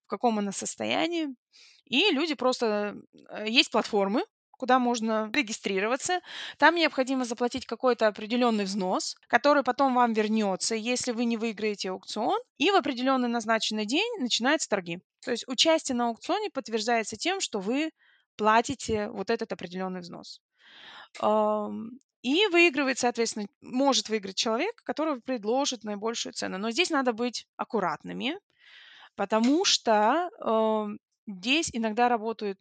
в каком она состоянии. И люди просто... Э, есть платформы, куда можно регистрироваться. Там необходимо заплатить какой-то определенный взнос, который потом вам вернется, если вы не выиграете аукцион. И в определенный назначенный день начинаются торги. То есть участие на аукционе подтверждается тем, что вы платите вот этот определенный взнос. И выигрывает, соответственно, может выиграть человек, который предложит наибольшую цену. Но здесь надо быть аккуратными, потому что здесь иногда работают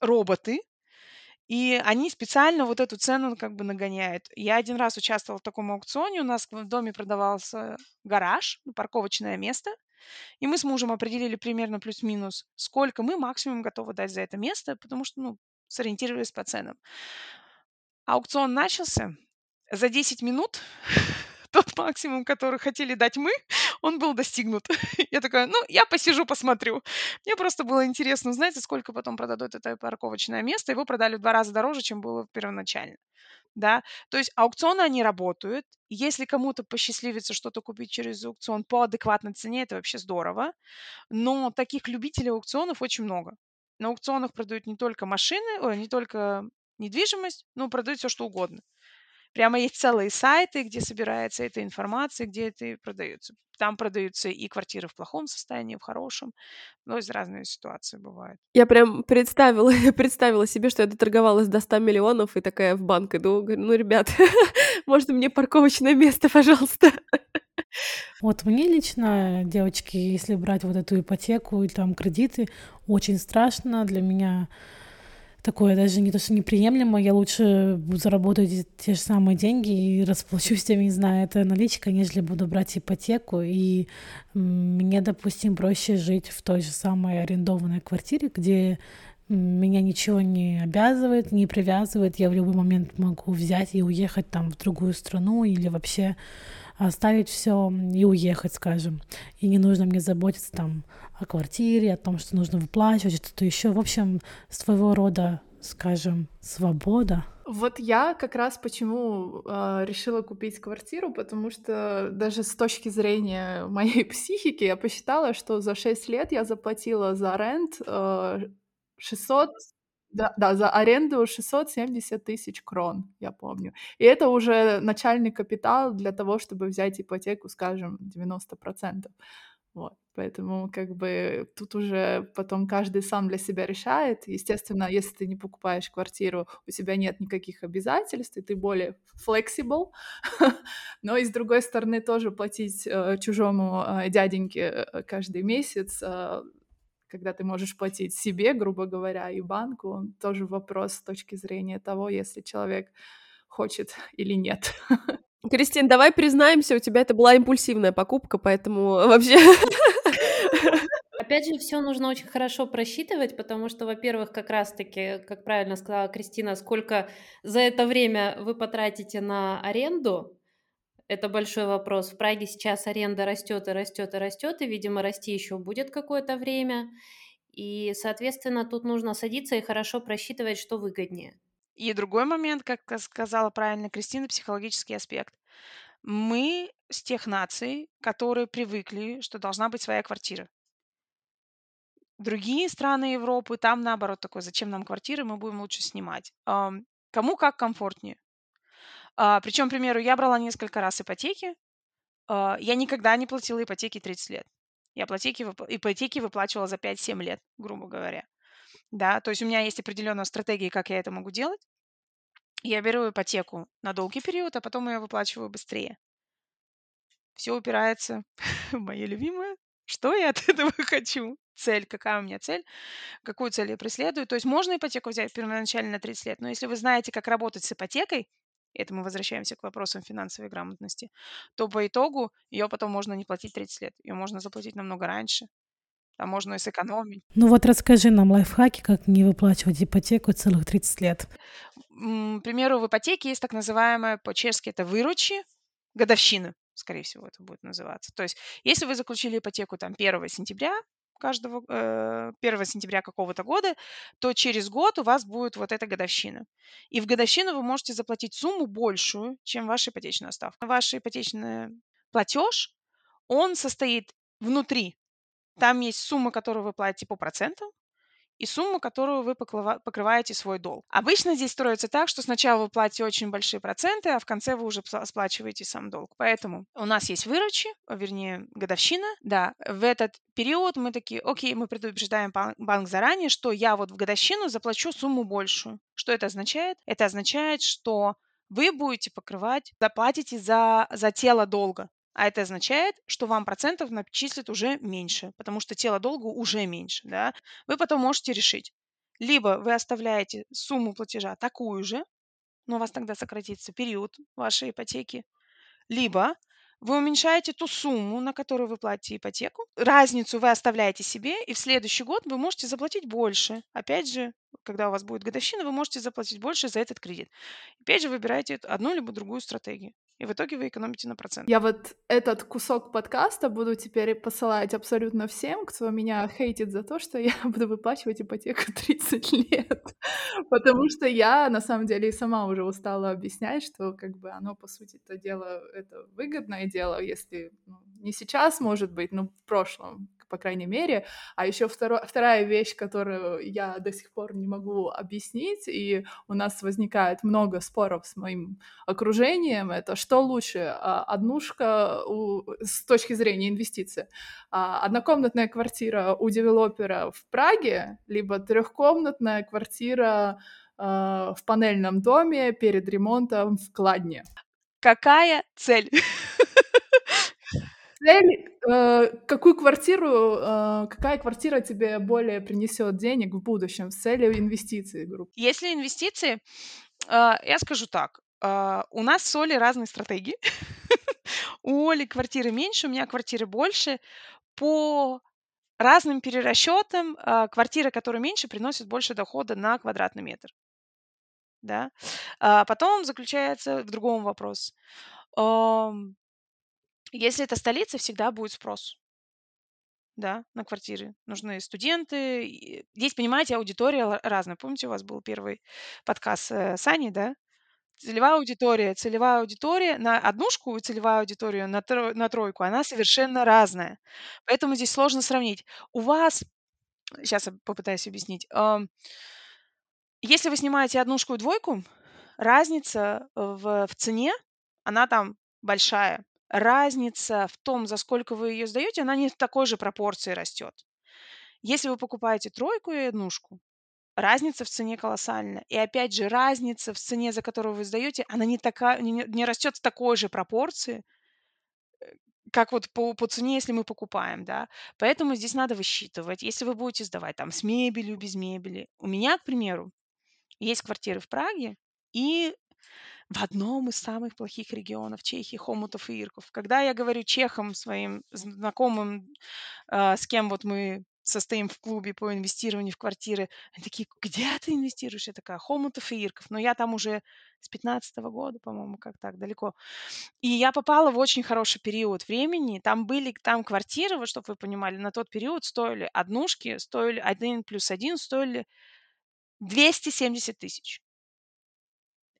роботы, и они специально вот эту цену как бы нагоняют. Я один раз участвовала в таком аукционе, у нас в доме продавался гараж, парковочное место, и мы с мужем определили примерно плюс-минус, сколько мы максимум готовы дать за это место, потому что, ну, сориентировались по ценам. Аукцион начался. За 10 минут тот максимум, который хотели дать мы, он был достигнут. Я такая, ну, я посижу, посмотрю. Мне просто было интересно узнать, сколько потом продадут это парковочное место. Его продали в два раза дороже, чем было первоначально да. То есть аукционы, они работают. Если кому-то посчастливится что-то купить через аукцион по адекватной цене, это вообще здорово. Но таких любителей аукционов очень много. На аукционах продают не только машины, ой, не только недвижимость, но продают все что угодно. Прямо есть целые сайты, где собирается эта информация, где это продается. Там продаются и квартиры в плохом состоянии, в хорошем. Ну, из разные ситуации бывают. Я прям представила, представила себе, что я доторговалась до 100 миллионов и такая в банк иду, говорю, ну, ребят, можно мне парковочное место, пожалуйста? Вот мне лично, девочки, если брать вот эту ипотеку и там кредиты, очень страшно для меня такое даже не то, что неприемлемо, я лучше заработаю те, же самые деньги и расплачусь тем, не знаю, это наличка, нежели буду брать ипотеку. И мне, допустим, проще жить в той же самой арендованной квартире, где меня ничего не обязывает, не привязывает. Я в любой момент могу взять и уехать там в другую страну или вообще оставить все и уехать, скажем. И не нужно мне заботиться там о квартире, о том, что нужно выплачивать, что-то еще. В общем, своего рода, скажем, свобода. Вот я как раз почему э, решила купить квартиру, потому что даже с точки зрения моей психики я посчитала, что за 6 лет я заплатила за рент э, 600 да, да, за аренду 670 тысяч крон, я помню. И это уже начальный капитал для того, чтобы взять ипотеку, скажем, 90%. Вот. Поэтому как бы тут уже потом каждый сам для себя решает. Естественно, если ты не покупаешь квартиру, у тебя нет никаких обязательств, и ты более flexible. Но и с другой стороны тоже платить э, чужому э, дяденьке э, каждый месяц э, когда ты можешь платить себе, грубо говоря, и банку, тоже вопрос с точки зрения того, если человек хочет или нет. Кристин, давай признаемся, у тебя это была импульсивная покупка, поэтому вообще... Опять же, все нужно очень хорошо просчитывать, потому что, во-первых, как раз-таки, как правильно сказала Кристина, сколько за это время вы потратите на аренду, это большой вопрос. В Праге сейчас аренда растет и растет и растет, и, видимо, расти еще будет какое-то время. И, соответственно, тут нужно садиться и хорошо просчитывать, что выгоднее. И другой момент, как сказала правильно Кристина, психологический аспект. Мы с тех наций, которые привыкли, что должна быть своя квартира. Другие страны Европы, там наоборот такое, зачем нам квартиры, мы будем лучше снимать. Кому как комфортнее. А, причем, к примеру, я брала несколько раз ипотеки. А, я никогда не платила ипотеки 30 лет. Я ипотеки, ипотеки выплачивала за 5-7 лет, грубо говоря. Да, то есть у меня есть определенная стратегия, как я это могу делать. Я беру ипотеку на долгий период, а потом я выплачиваю быстрее. Все упирается в мое любимое. Что я от этого хочу? Цель, какая у меня цель? Какую цель я преследую? То есть можно ипотеку взять первоначально на 30 лет, но если вы знаете, как работать с ипотекой, это мы возвращаемся к вопросам финансовой грамотности, то по итогу ее потом можно не платить 30 лет, ее можно заплатить намного раньше, а можно и сэкономить. Ну вот расскажи нам лайфхаки, как не выплачивать ипотеку целых 30 лет. К примеру, в ипотеке есть так называемое, по-чешски это выручи, годовщина, скорее всего, это будет называться. То есть, если вы заключили ипотеку там 1 сентября каждого, э, 1 сентября какого-то года, то через год у вас будет вот эта годовщина. И в годовщину вы можете заплатить сумму большую, чем ваша ипотечная ставка. Ваш ипотечный платеж, он состоит внутри. Там есть сумма, которую вы платите по процентам, и сумму, которую вы покрываете свой долг. Обычно здесь строится так, что сначала вы платите очень большие проценты, а в конце вы уже сплачиваете сам долг. Поэтому у нас есть выручи, вернее, годовщина. Да, в этот период мы такие, окей, мы предупреждаем банк заранее, что я вот в годовщину заплачу сумму большую. Что это означает? Это означает, что вы будете покрывать, заплатите за, за тело долга. А это означает, что вам процентов начислят уже меньше, потому что тело долга уже меньше. Да? Вы потом можете решить. Либо вы оставляете сумму платежа такую же, но у вас тогда сократится период вашей ипотеки. Либо вы уменьшаете ту сумму, на которую вы платите ипотеку. Разницу вы оставляете себе, и в следующий год вы можете заплатить больше. Опять же, когда у вас будет годовщина, вы можете заплатить больше за этот кредит. Опять же, выбираете одну либо другую стратегию и в итоге вы экономите на процент. Я вот этот кусок подкаста буду теперь посылать абсолютно всем, кто меня хейтит за то, что я буду выплачивать ипотеку 30 лет. Потому что я, на самом деле, и сама уже устала объяснять, что как бы оно, по сути, это дело, это выгодное дело, если ну, не сейчас, может быть, но в прошлом по крайней мере. А еще второ, вторая вещь, которую я до сих пор не могу объяснить, и у нас возникает много споров с моим окружением, это что лучше, а, однушка у, с точки зрения инвестиций, а, однокомнатная квартира у девелопера в Праге, либо трехкомнатная квартира а, в панельном доме перед ремонтом в Кладне. Какая цель? цель, э, какую квартиру, э, какая квартира тебе более принесет денег в будущем с целью инвестиций группы? Если инвестиции, э, я скажу так. Э, у нас с Олей разные стратегии. у Оли квартиры меньше, у меня квартиры больше. По разным перерасчетам э, квартира, которая меньше, приносит больше дохода на квадратный метр. Да? А потом заключается в другом вопрос. Если это столица, всегда будет спрос. Да, на квартиры. Нужны студенты. Есть, понимаете, аудитория разная. Помните, у вас был первый подкаст э, с Аней, да? Целевая аудитория. Целевая аудитория на однушку и целевая аудитория на, тро- на тройку, она совершенно разная. Поэтому здесь сложно сравнить. У вас, сейчас я попытаюсь объяснить, если вы снимаете однушку и двойку, разница в, в цене, она там большая разница в том, за сколько вы ее сдаете, она не в такой же пропорции растет. Если вы покупаете тройку и однушку, разница в цене колоссальная. И опять же, разница в цене, за которую вы сдаете, она не, такая, не, не растет в такой же пропорции, э, как вот по, по цене, если мы покупаем, да. Поэтому здесь надо высчитывать, если вы будете сдавать там с мебелью, без мебели. У меня, к примеру, есть квартиры в Праге, и в одном из самых плохих регионов Чехии, Хомутов и Ирков. Когда я говорю чехам, своим знакомым, э, с кем вот мы состоим в клубе по инвестированию в квартиры, они такие, где ты инвестируешь? Я такая, Хомутов и Ирков. Но я там уже с 15 года, по-моему, как так, далеко. И я попала в очень хороший период времени. Там были, там квартиры, вот чтобы вы понимали, на тот период стоили однушки, стоили один плюс один, стоили 270 тысяч.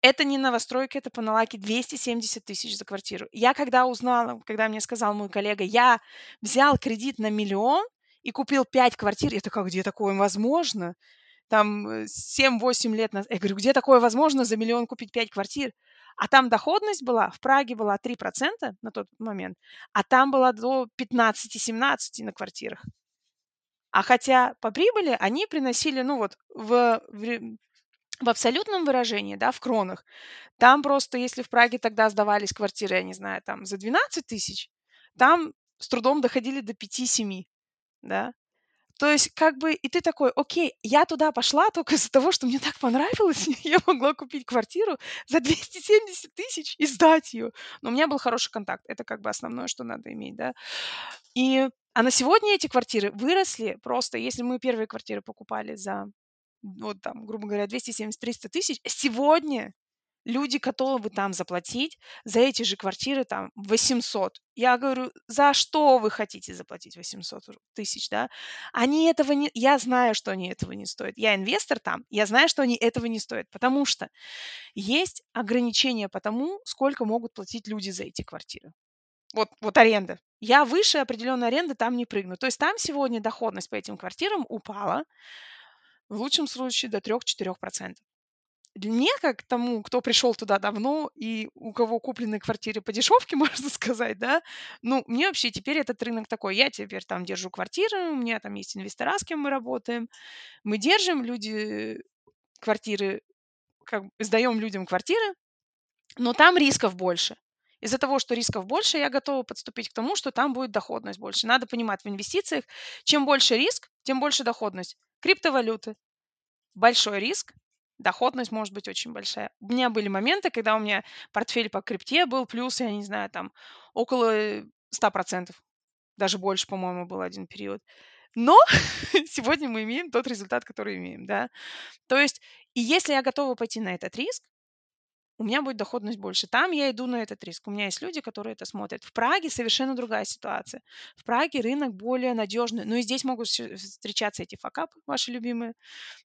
Это не новостройка, это по налаке 270 тысяч за квартиру. Я когда узнала, когда мне сказал мой коллега, я взял кредит на миллион и купил 5 квартир, я такая, где такое возможно? Там 7-8 лет назад. Я говорю, где такое возможно за миллион купить 5 квартир? А там доходность была, в Праге была 3% на тот момент, а там была до 15-17 на квартирах. А хотя по прибыли они приносили, ну вот, в, в, в абсолютном выражении, да, в кронах, там просто, если в Праге тогда сдавались квартиры, я не знаю, там за 12 тысяч, там с трудом доходили до 5-7, да. То есть, как бы, и ты такой, окей, я туда пошла только из-за того, что мне так понравилось, я могла купить квартиру за 270 тысяч и сдать ее. Но у меня был хороший контакт, это как бы основное, что надо иметь, да. И, а на сегодня эти квартиры выросли просто, если мы первые квартиры покупали за, вот там, грубо говоря, 270-300 тысяч, сегодня люди готовы там заплатить за эти же квартиры там 800. Я говорю, за что вы хотите заплатить 800 тысяч, да? Они этого не... Я знаю, что они этого не стоят. Я инвестор там, я знаю, что они этого не стоят, потому что есть ограничения по тому, сколько могут платить люди за эти квартиры. Вот, вот аренда. Я выше определенной аренды там не прыгну. То есть там сегодня доходность по этим квартирам упала в лучшем случае до 3-4% мне, как тому, кто пришел туда давно и у кого куплены квартиры по дешевке, можно сказать, да, ну, мне вообще теперь этот рынок такой. Я теперь там держу квартиры, у меня там есть инвестора, с кем мы работаем. Мы держим, люди квартиры, как сдаем людям квартиры, но там рисков больше. Из-за того, что рисков больше, я готова подступить к тому, что там будет доходность больше. Надо понимать в инвестициях, чем больше риск, тем больше доходность. Криптовалюты. Большой риск, доходность может быть очень большая. У меня были моменты, когда у меня портфель по крипте был плюс, я не знаю, там около 100%. Даже больше, по-моему, был один период. Но сегодня мы имеем тот результат, который имеем, да. То есть, и если я готова пойти на этот риск, у меня будет доходность больше. Там я иду на этот риск. У меня есть люди, которые это смотрят. В Праге совершенно другая ситуация. В Праге рынок более надежный. Но и здесь могут встречаться эти факапы, ваши любимые,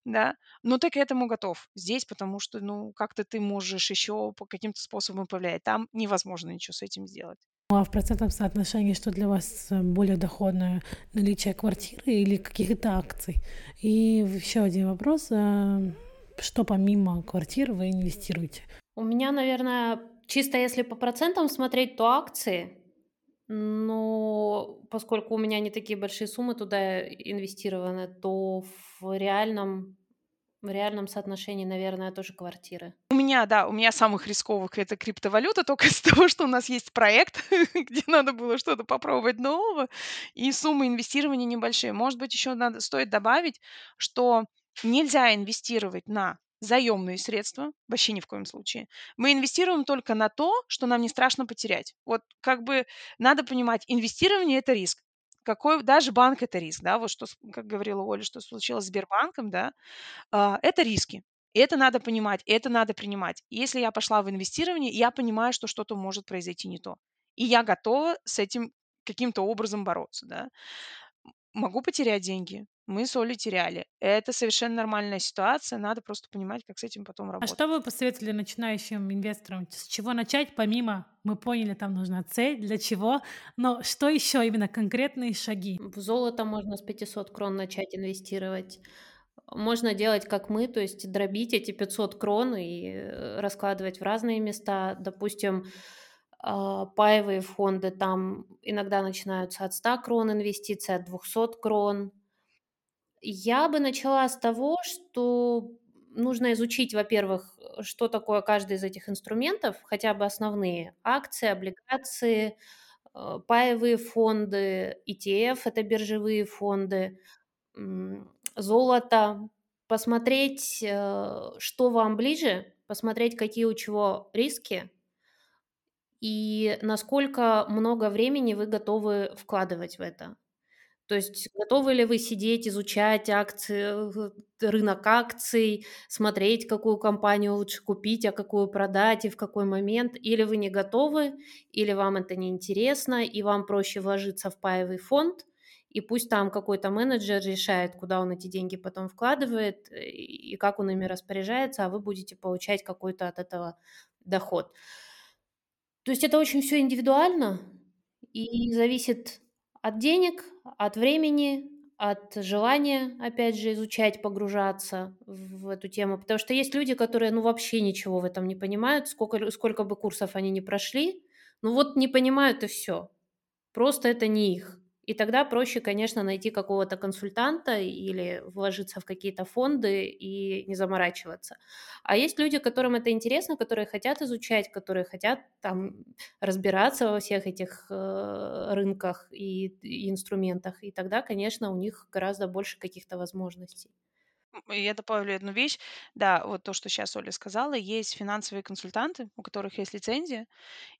да. Но ты к этому готов здесь, потому что, ну, как-то ты можешь еще по каким-то способам повлиять. Там невозможно ничего с этим сделать. Ну, а в процентном соотношении что для вас э, более доходное? Наличие квартиры или каких-то акций? И еще один вопрос. Э, что помимо квартир вы инвестируете? У меня, наверное, чисто если по процентам смотреть, то акции. Но поскольку у меня не такие большие суммы туда из-, то в реальном в реальном соотношении, наверное, тоже квартиры. У меня, да, у меня самых рисковых это криптовалюта, только из-за того, что у нас есть проект, где надо было что-то попробовать нового, и суммы инвестирования небольшие. Может быть, еще надо, стоит добавить, что нельзя инвестировать на заемные средства, вообще ни в коем случае. Мы инвестируем только на то, что нам не страшно потерять. Вот как бы надо понимать, инвестирование это риск. Какой даже банк это риск, да, вот что, как говорила Оля, что случилось с Сбербанком, да, а, это риски. Это надо понимать, это надо принимать. Если я пошла в инвестирование, я понимаю, что что-то может произойти не то. И я готова с этим каким-то образом бороться, да. Могу потерять деньги, мы с Олей теряли. Это совершенно нормальная ситуация, надо просто понимать, как с этим потом А работать. что вы посоветовали начинающим инвесторам? С чего начать, помимо, мы поняли, там нужна цель, для чего, но что еще именно конкретные шаги? В золото можно с 500 крон начать инвестировать. Можно делать, как мы, то есть дробить эти 500 крон и э, раскладывать в разные места. Допустим, а, паевые фонды там иногда начинаются от 100 крон инвестиций, от 200 крон. Я бы начала с того, что нужно изучить, во-первых, что такое каждый из этих инструментов, хотя бы основные. Акции, облигации, э, паевые фонды, ETF– это биржевые фонды, золото. Посмотреть, э, что вам ближе, посмотреть, какие у чего риски и насколько много времени вы готовы вкладывать в это. То есть готовы ли вы сидеть, изучать акции, рынок акций, смотреть, какую компанию лучше купить, а какую продать и в какой момент, или вы не готовы, или вам это не интересно, и вам проще вложиться в паевый фонд и пусть там какой-то менеджер решает, куда он эти деньги потом вкладывает и как он ими распоряжается, а вы будете получать какой-то от этого доход. То есть это очень все индивидуально и зависит от денег, от времени, от желания, опять же, изучать, погружаться в эту тему. Потому что есть люди, которые, ну, вообще ничего в этом не понимают, сколько, сколько бы курсов они не прошли, ну вот не понимают и все. Просто это не их. И тогда проще, конечно, найти какого-то консультанта или вложиться в какие-то фонды и не заморачиваться. А есть люди, которым это интересно, которые хотят изучать, которые хотят там разбираться во всех этих э, рынках и, и инструментах. И тогда, конечно, у них гораздо больше каких-то возможностей. Я добавлю одну вещь. Да, вот то, что сейчас Оля сказала, есть финансовые консультанты, у которых есть лицензия,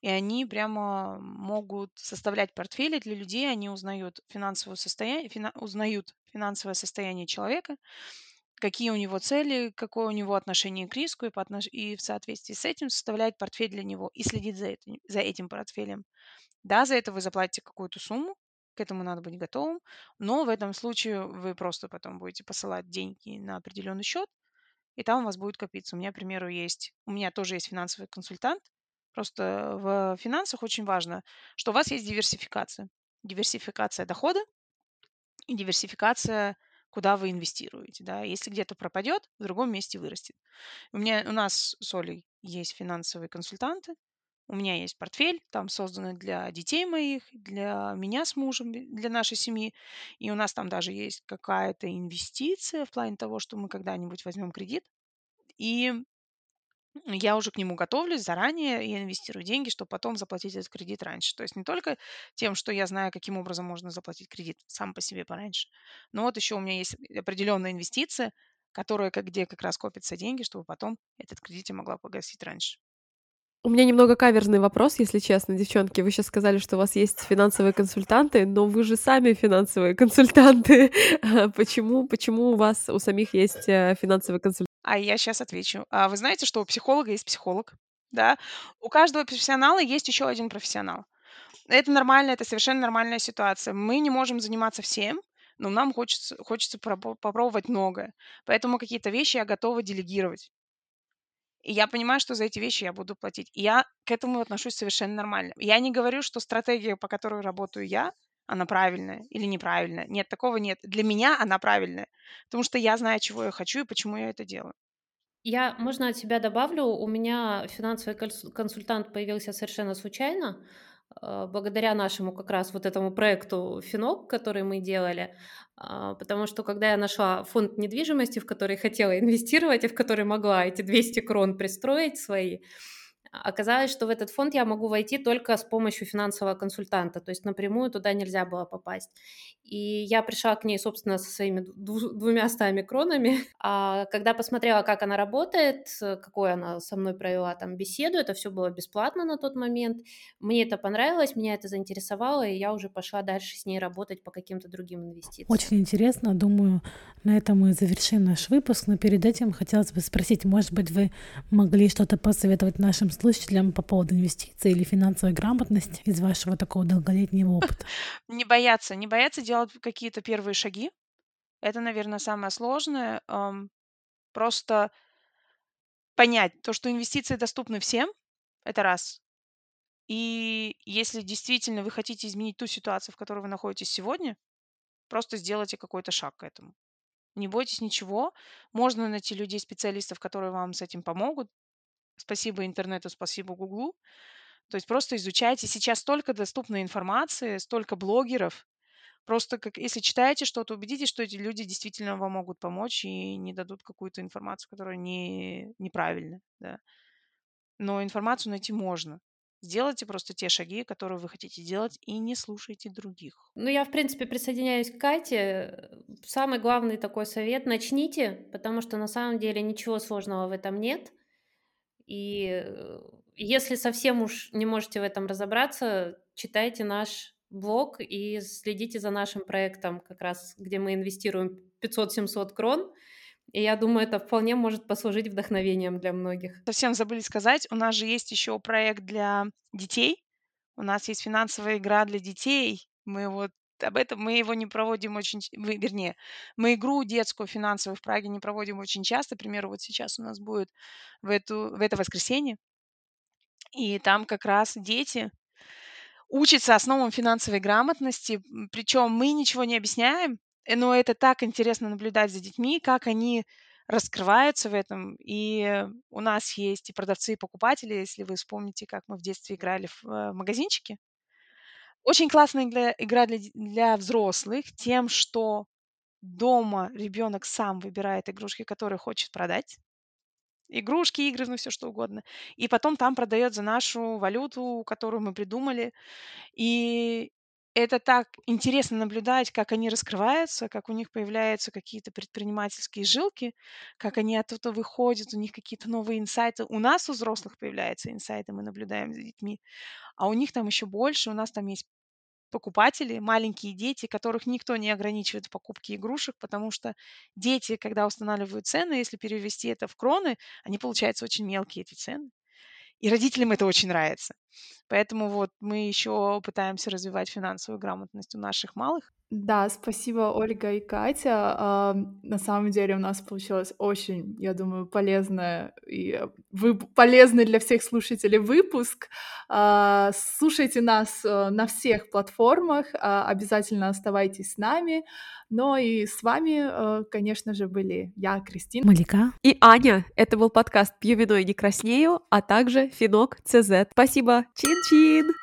и они прямо могут составлять портфели для людей, они узнают финансовое состояние, фина- узнают финансовое состояние человека, какие у него цели, какое у него отношение к риску, и, по отнош- и в соответствии с этим составляет портфель для него и следит за, этим, за этим портфелем. Да, за это вы заплатите какую-то сумму, к этому надо быть готовым. Но в этом случае вы просто потом будете посылать деньги на определенный счет, и там у вас будет копиться. У меня, к примеру, есть, у меня тоже есть финансовый консультант. Просто в финансах очень важно, что у вас есть диверсификация. Диверсификация дохода и диверсификация, куда вы инвестируете. Да? Если где-то пропадет, в другом месте вырастет. У, меня, у нас с Олей есть финансовые консультанты, у меня есть портфель, там созданный для детей моих, для меня с мужем, для нашей семьи. И у нас там даже есть какая-то инвестиция в плане того, что мы когда-нибудь возьмем кредит. И я уже к нему готовлюсь заранее и инвестирую деньги, чтобы потом заплатить этот кредит раньше. То есть не только тем, что я знаю, каким образом можно заплатить кредит сам по себе пораньше, но вот еще у меня есть определенная инвестиция, которая, где как раз копятся деньги, чтобы потом этот кредит я могла погасить раньше. У меня немного каверзный вопрос, если честно, девчонки. Вы сейчас сказали, что у вас есть финансовые консультанты, но вы же сами финансовые консультанты. Почему, почему у вас у самих есть э, финансовые консультанты? А я сейчас отвечу. А вы знаете, что у психолога есть психолог? Да? У каждого профессионала есть еще один профессионал. Это нормально, это совершенно нормальная ситуация. Мы не можем заниматься всем, но нам хочется, хочется попробовать многое. Поэтому какие-то вещи я готова делегировать. И я понимаю, что за эти вещи я буду платить. И я к этому отношусь совершенно нормально. Я не говорю, что стратегия, по которой работаю я, она правильная или неправильная. Нет, такого нет. Для меня она правильная, потому что я знаю, чего я хочу и почему я это делаю. Я, можно от себя добавлю, у меня финансовый консультант появился совершенно случайно. А, благодаря нашему как раз вот этому проекту Финок, который мы делали, а, потому что когда я нашла фонд недвижимости, в который хотела инвестировать и в который могла эти 200 крон пристроить свои, Оказалось, что в этот фонд я могу войти только с помощью финансового консультанта, то есть напрямую туда нельзя было попасть. И я пришла к ней, собственно, со своими двумя стами кронами. А когда посмотрела, как она работает, какой она со мной провела там беседу, это все было бесплатно на тот момент. Мне это понравилось, меня это заинтересовало, и я уже пошла дальше с ней работать по каким-то другим инвестициям. Очень интересно. Думаю, на этом мы завершим наш выпуск, но перед этим хотелось бы спросить, может быть, вы могли что-то посоветовать нашим слушателям по поводу инвестиций или финансовой грамотности из вашего такого долголетнего опыта? Не бояться, не бояться делать какие-то первые шаги. Это, наверное, самое сложное. Просто понять то, что инвестиции доступны всем, это раз. И если действительно вы хотите изменить ту ситуацию, в которой вы находитесь сегодня, просто сделайте какой-то шаг к этому. Не бойтесь ничего. Можно найти людей, специалистов, которые вам с этим помогут. Спасибо интернету, спасибо Гуглу. То есть просто изучайте. Сейчас столько доступной информации, столько блогеров. Просто как, если читаете что-то, убедитесь, что эти люди действительно вам могут помочь и не дадут какую-то информацию, которая не, неправильна. Да. Но информацию найти можно. Сделайте просто те шаги, которые вы хотите делать, и не слушайте других. Ну, я, в принципе, присоединяюсь к Кате. Самый главный такой совет – начните, потому что на самом деле ничего сложного в этом нет. И э, если совсем уж не можете в этом разобраться, читайте наш блог и следите за нашим проектом, как раз где мы инвестируем 500-700 крон. И я думаю, это вполне может послужить вдохновением для многих. Совсем забыли сказать, у нас же есть еще проект для детей. У нас есть финансовая игра для детей. Мы вот об этом мы его не проводим очень, вернее, мы игру детскую финансовую в Праге не проводим очень часто. К примеру, вот сейчас у нас будет в, эту, в это воскресенье. И там как раз дети учатся основам финансовой грамотности. Причем мы ничего не объясняем, э, но это так интересно наблюдать за детьми, как они раскрываются в этом. И у нас есть и продавцы, и покупатели, если вы вспомните, как мы в детстве играли в э, магазинчике. Очень классная игра, игра для, для взрослых тем, что дома ребенок сам выбирает игрушки, которые хочет продать. Игрушки, игры, ну все что угодно. И потом там продает за нашу валюту, которую мы придумали. И это так интересно наблюдать, как они раскрываются, как у них появляются какие-то предпринимательские жилки, как они оттуда выходят, у них какие-то новые инсайты. У нас, у взрослых, появляются инсайты, мы наблюдаем за детьми, а у них там еще больше, у нас там есть покупатели, маленькие дети, которых никто не ограничивает в покупке игрушек, потому что дети, когда устанавливают цены, если перевести это в кроны, они получаются очень мелкие, эти цены. И родителям это очень нравится. Поэтому вот мы еще пытаемся развивать финансовую грамотность у наших малых. Да, спасибо, Ольга и Катя. А, на самом деле у нас получилось очень, я думаю, полезное и вы, полезный для всех слушателей выпуск. А, слушайте нас а, на всех платформах, а, обязательно оставайтесь с нами. Но и с вами, а, конечно же, были я, Кристина. Малика. И Аня. Это был подкаст «Пью вино и не краснею», а также Финок ЦЗ. Спасибо. Чин-чин!